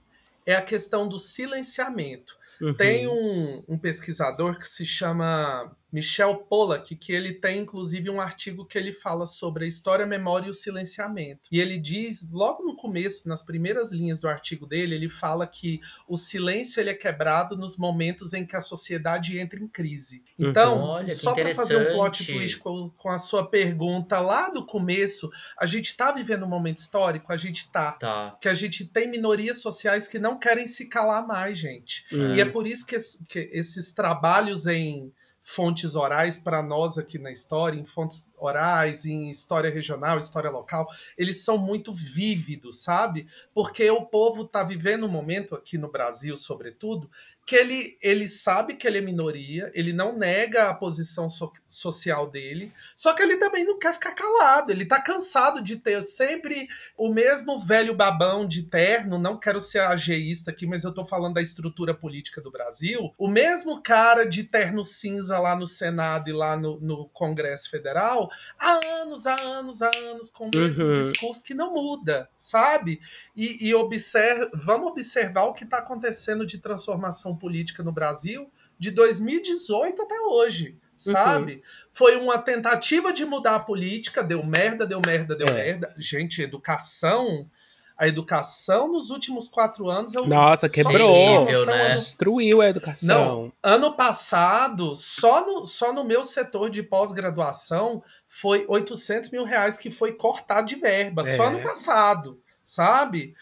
é a questão do silenciamento. Uhum. Tem um, um pesquisador que se chama Michel Pollack, que ele tem inclusive um artigo que ele fala sobre a história, a memória e o silenciamento. E ele diz, logo no começo, nas primeiras linhas do artigo dele, ele fala que o silêncio ele é quebrado nos momentos em que a sociedade entra em crise. Uhum. Então, Olha, que só para fazer um plot twist com, com a sua pergunta lá do começo, a gente está vivendo um momento histórico, a gente tá Tá. que a gente tem minorias sociais que não querem se calar mais, gente. Hum. E é por isso que, que esses trabalhos em fontes orais para nós aqui na história, em fontes orais, em história regional, história local, eles são muito vívidos, sabe? Porque o povo está vivendo um momento aqui no Brasil, sobretudo, que ele, ele sabe que ele é minoria, ele não nega a posição so- social dele, só que ele também não quer ficar calado, ele tá cansado de ter sempre o mesmo velho babão de terno, não quero ser ageísta aqui, mas eu tô falando da estrutura política do Brasil, o mesmo cara de terno cinza lá no Senado e lá no, no Congresso Federal, há anos, há anos, há anos, com o mesmo Uhum. discurso que não muda, sabe? E, e observa, vamos observar o que está acontecendo de transformação política no Brasil de 2018 até hoje, sabe? Foi uma tentativa de mudar a política, deu merda, deu merda, deu É. merda. Gente, educação. A educação nos últimos quatro anos. Eu, Nossa, só quebrou. noção, né? ano- Destruiu a educação. não, ano passado, só no, só no meu setor de pós-graduação, foi 800 mil reais que foi cortado de verba, É. só ano passado, sabe?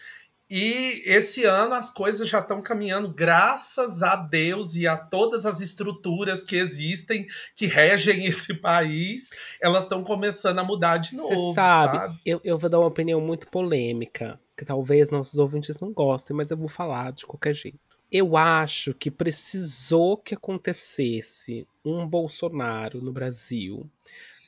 E esse ano as coisas já estão caminhando, graças a Deus e a todas as estruturas que existem, que regem esse país, elas estão começando a mudar de novo, sabe, sabe? Eu, eu vou dar uma opinião muito polêmica, que talvez nossos ouvintes não gostem, mas eu vou falar de qualquer jeito. Eu acho que precisou que acontecesse um Bolsonaro no Brasil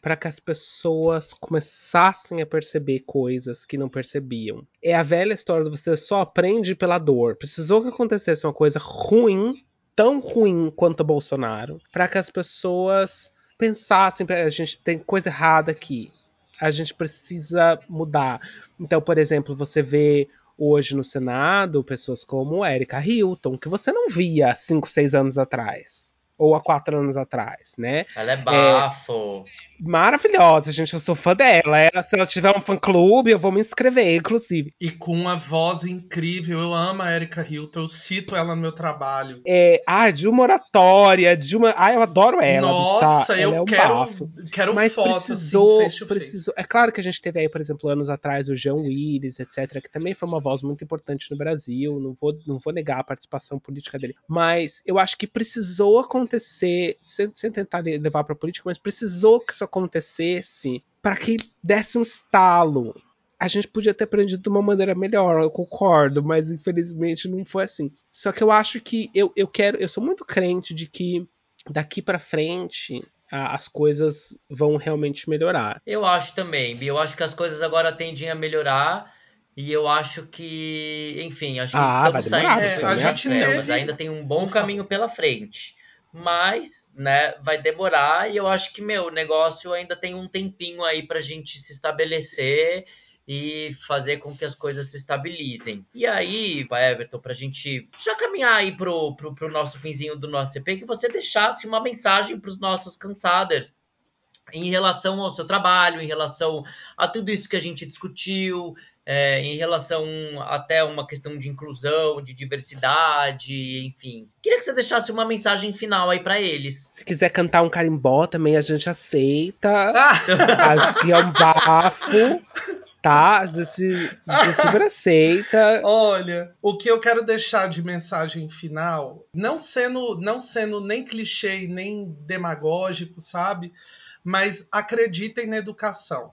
para que as pessoas começassem a perceber coisas que não percebiam. É a velha história de você só aprende pela dor. Precisou que acontecesse uma coisa ruim, tão ruim quanto Bolsonaro, para que as pessoas pensassem, "Pera, a gente tem coisa errada aqui. A gente precisa mudar. Então, por exemplo, você vê hoje no Senado pessoas como Erika Hilton, que você não via 5, 6 anos atrás. Ou há quatro anos atrás, né? Ela é bafo. É, maravilhosa, gente. Eu sou fã dela. Ela, se ela tiver um fã-clube, eu vou me inscrever, inclusive. E com uma voz incrível. Eu amo a Erika Hilton. Eu cito ela no meu trabalho. É, ah, de uma oratória, de uma. Ah, eu adoro ela. Nossa, bicha. eu ela é um quero, bafo. quero Mas foto, precisou, assim, to face. precisou. É claro que a gente teve aí, por exemplo, anos atrás, o Jean Willis, etc., que também foi uma voz muito importante no Brasil. Não vou, não vou negar a participação política dele. Mas eu acho que precisou acontecer, sem, sem tentar levar pra política, mas precisou que isso acontecesse para que desse um estalo. A gente podia ter aprendido de uma maneira melhor, eu concordo, mas infelizmente não foi assim. Só que eu acho que eu, eu quero, eu sou muito crente de que daqui para frente a, as coisas vão realmente melhorar. Eu acho também, Bi. Eu acho que as coisas agora tendem a melhorar. E eu acho que, enfim, acho que Ah, estamos demorar, saindo É, a gente trevas. teve- Ainda tem um bom caminho pela frente. Mas, né, vai demorar e eu acho que, meu, o negócio ainda tem um tempinho aí pra gente se estabelecer e fazer com que as coisas se estabilizem. E aí, vai, Everton, pra gente já caminhar aí pro, pro, pro nosso finzinho do nosso CP, que você deixasse uma mensagem pros nossos cansadas em relação ao seu trabalho, em relação a tudo isso que a gente discutiu, é, em relação até uma questão de inclusão, de diversidade, enfim. Queria que você deixasse uma mensagem final aí pra eles. Se quiser cantar um carimbó também a gente aceita. Ah, Acho que é um bafo, tá? A gente, a gente super aceita. Olha, o que eu quero deixar de mensagem final, não sendo, não sendo nem clichê nem demagógico, sabe? Mas acreditem na educação.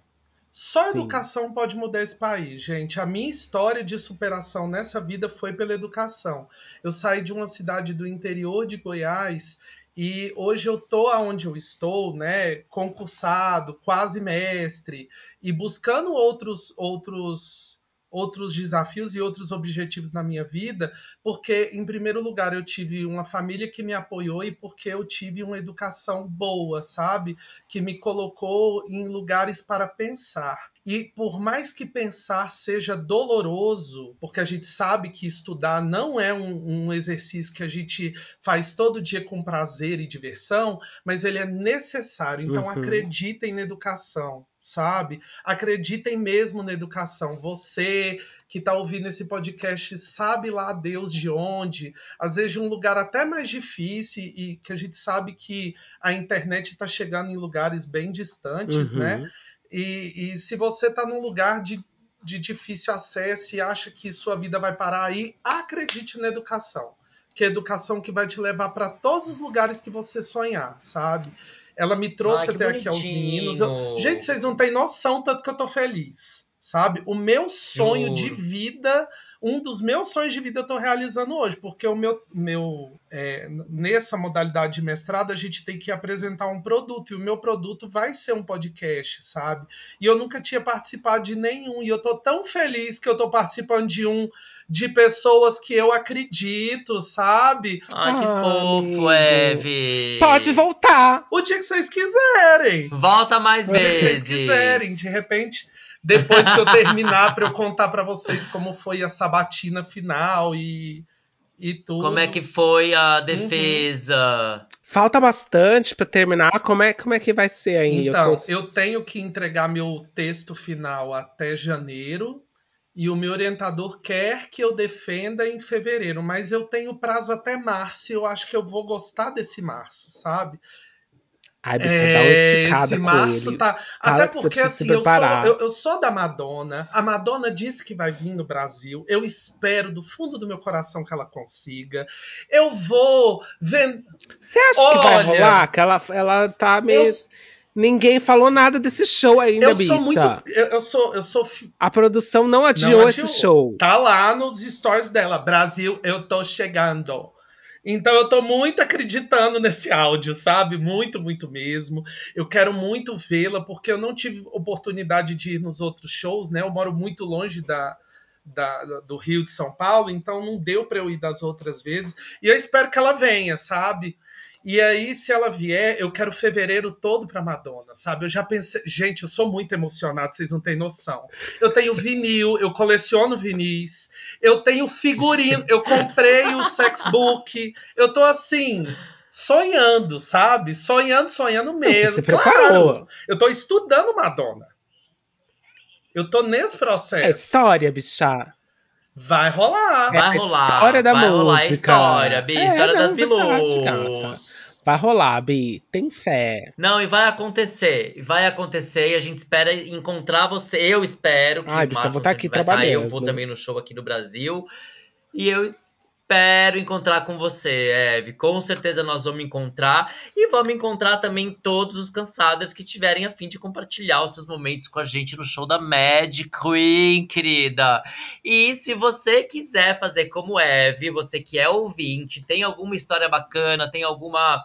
Só a Sim. educação pode mudar esse país, gente. A minha história de superação nessa vida foi pela educação. Eu saí de uma cidade do interior de Goiás e hoje eu tô aonde eu estou, né, concursado, quase mestre e buscando outros outros outros desafios e outros objetivos na minha vida, porque em primeiro lugar eu tive uma família que me apoiou e porque eu tive uma educação boa, sabe? Que me colocou em lugares para pensar. E por mais que pensar seja doloroso, porque a gente sabe que estudar não é um, um exercício que a gente faz todo dia com prazer e diversão, mas ele é necessário. Então Uhum. acreditem na educação, sabe? Acreditem mesmo na educação. Você que está ouvindo esse podcast sabe lá Deus de onde, às vezes de um lugar até mais difícil e que a gente sabe que a internet está chegando em lugares bem distantes, Uhum. né? E, e se você está num lugar de, de difícil acesso e acha que sua vida vai parar aí, acredite na educação. Que é a educação que vai te levar para todos os lugares que você sonhar, sabe? Ela me trouxe Ai, até aqui aos bonitinho. meninos. Eu- gente, vocês não têm noção tanto que eu tô feliz, sabe? O meu sonho de vida, um dos meus sonhos de vida eu tô realizando hoje, porque o meu, meu é, nessa modalidade de mestrado a gente tem que apresentar um produto e o meu produto vai ser um podcast, sabe? E eu nunca tinha participado de nenhum e eu tô tão feliz que eu tô participando de um de pessoas que eu acredito, sabe? Ai, que Ah, fofo. Eve. Pode voltar. O dia que vocês quiserem. Volta mais O dia que vocês vezes. quiserem. De repente, depois que eu terminar, para eu contar para vocês como foi a sabatina final e, e tudo. Como é que foi a defesa? Falta bastante pra terminar. Como é, como é que vai ser aí? Então, sou- eu tenho que entregar meu texto final até janeiro. E o meu orientador quer que eu defenda em fevereiro, mas eu tenho prazo até março e eu acho que eu vou gostar desse março, sabe? Ai, bicha, dá uma esticada esse com março ele. tá. Até que você porque assim, eu sou, eu, eu sou da Madonna. A Madonna disse que vai vir no Brasil. Eu espero do fundo do meu coração que ela consiga. Eu vou vender. Você acha que vai Olha, rolar? Que ela, ela tá meio. Eu, Ninguém falou nada desse show ainda, eu bicha. sou muito. Eu, eu sou. Eu sou. A produção não adiou, Não esse adiou. show. Tá lá nos stories dela. Brasil, eu tô chegando. Então eu tô muito acreditando nesse áudio, sabe? Muito, muito mesmo. Eu quero muito vê-la, porque eu não tive oportunidade de ir nos outros shows, né? Eu moro muito longe da, da- do Rio de São Paulo, então não deu para eu ir das outras vezes. E eu espero que ela venha, sabe? E aí, se ela vier, eu quero fevereiro todo pra Madonna, sabe? Eu já pensei. Gente, eu sou muito emocionado, vocês não têm noção. Eu tenho vinil, eu coleciono vinis, eu tenho figurino, eu comprei o sexbook, eu tô assim. sonhando, sabe? Sonhando, sonhando mesmo. Você se claro. preparou. Eu tô estudando Madonna. Eu tô nesse processo. É história, bicha. Vai rolar. Vai a rolar. história da vai rolar a música. história, Bi. É, história não, das Bilus. Vai rolar, Bi. Tem fé. Não, e vai acontecer. Vai acontecer e a gente espera encontrar você. Eu espero que Ai, o bicha, eu vou Marcos tá aqui estar aí. Eu trabalhando. vou também no show aqui no Brasil. E eu espero encontrar com você, Eve. Com certeza nós vamos encontrar. E vamos encontrar também todos os cansados que tiverem a fim de compartilhar os seus momentos com a gente no show da Mad Queen, querida. E se você quiser fazer como Eve, você que é ouvinte, tem alguma história bacana, tem alguma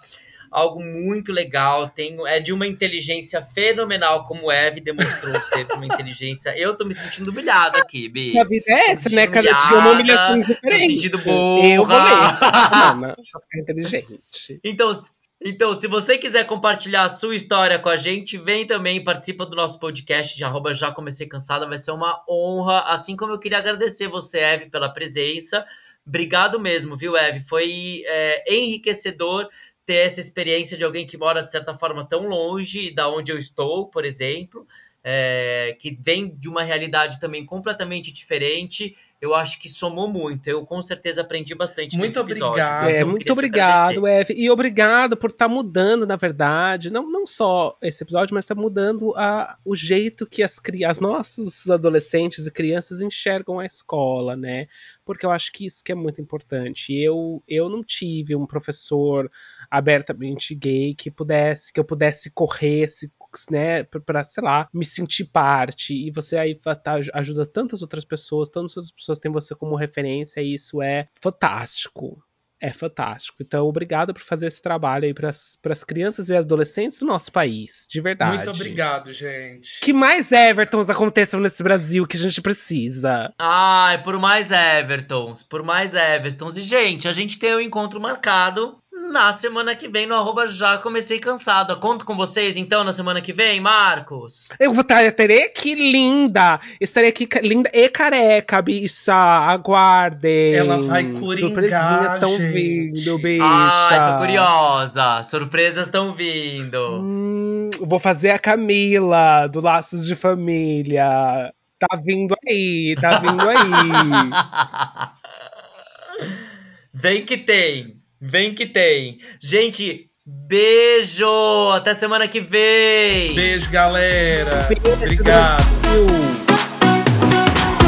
algo muito legal, tem, é de uma inteligência fenomenal, como Eve demonstrou ser de uma inteligência. Eu tô me sentindo humilhado aqui, Bi. A vida é essa, né? Cada dia uma humilhada, humilhação diferente. burra. Eu vou ler ficar inteligente. Então, então, se você quiser compartilhar a sua história com a gente, vem também, participa do nosso podcast de arroba já comecei cansada, vai ser uma honra, assim como eu queria agradecer você, Eve, pela presença. Obrigado mesmo, viu, Eve? Foi é, enriquecedor ter essa experiência de alguém que mora, de certa forma, tão longe da onde eu estou, por exemplo, é, que vem de uma realidade também completamente diferente. Eu acho que somou muito. Eu com certeza aprendi bastante Muito nesse episódio. obrigado. É, muito obrigado. Eve. E obrigado por estar mudando, na verdade, não, não só esse episódio, mas está mudando a, o jeito que as, as nossos adolescentes e crianças enxergam a escola, né? Porque eu acho que isso que é muito importante. Eu, eu não tive um professor abertamente gay que pudesse, que eu pudesse correr, se, né, para sei lá, me sentir parte. E você aí tá- ajuda tantas outras pessoas, tantas outras pessoas têm você como referência, e isso é fantástico. É fantástico. Então, obrigado por fazer esse trabalho aí para as crianças e adolescentes do nosso país, de verdade. Muito obrigado, gente. Que mais Evertons aconteçam nesse Brasil que a gente precisa. Ai, por mais Evertons, por mais Evertons. E, gente, a gente tem um encontro marcado na semana que vem no arroba já comecei cansada. Conto com vocês, então, na semana que vem, Marcos? Eu vou estar, aqui linda. Estarei aqui linda e careca, bicha. Aguardem. Ela vai coringar, Surpresinhas estão vindo, bicha. Ai, tô curiosa. Surpresas estão vindo. Hum, vou fazer a Camila do Laços de Família. Tá vindo aí, tá vindo aí. Vem que tem. Vem que tem. Gente, beijo. Até semana que vem. Beijo, galera. Beijo, Obrigado. Brasil.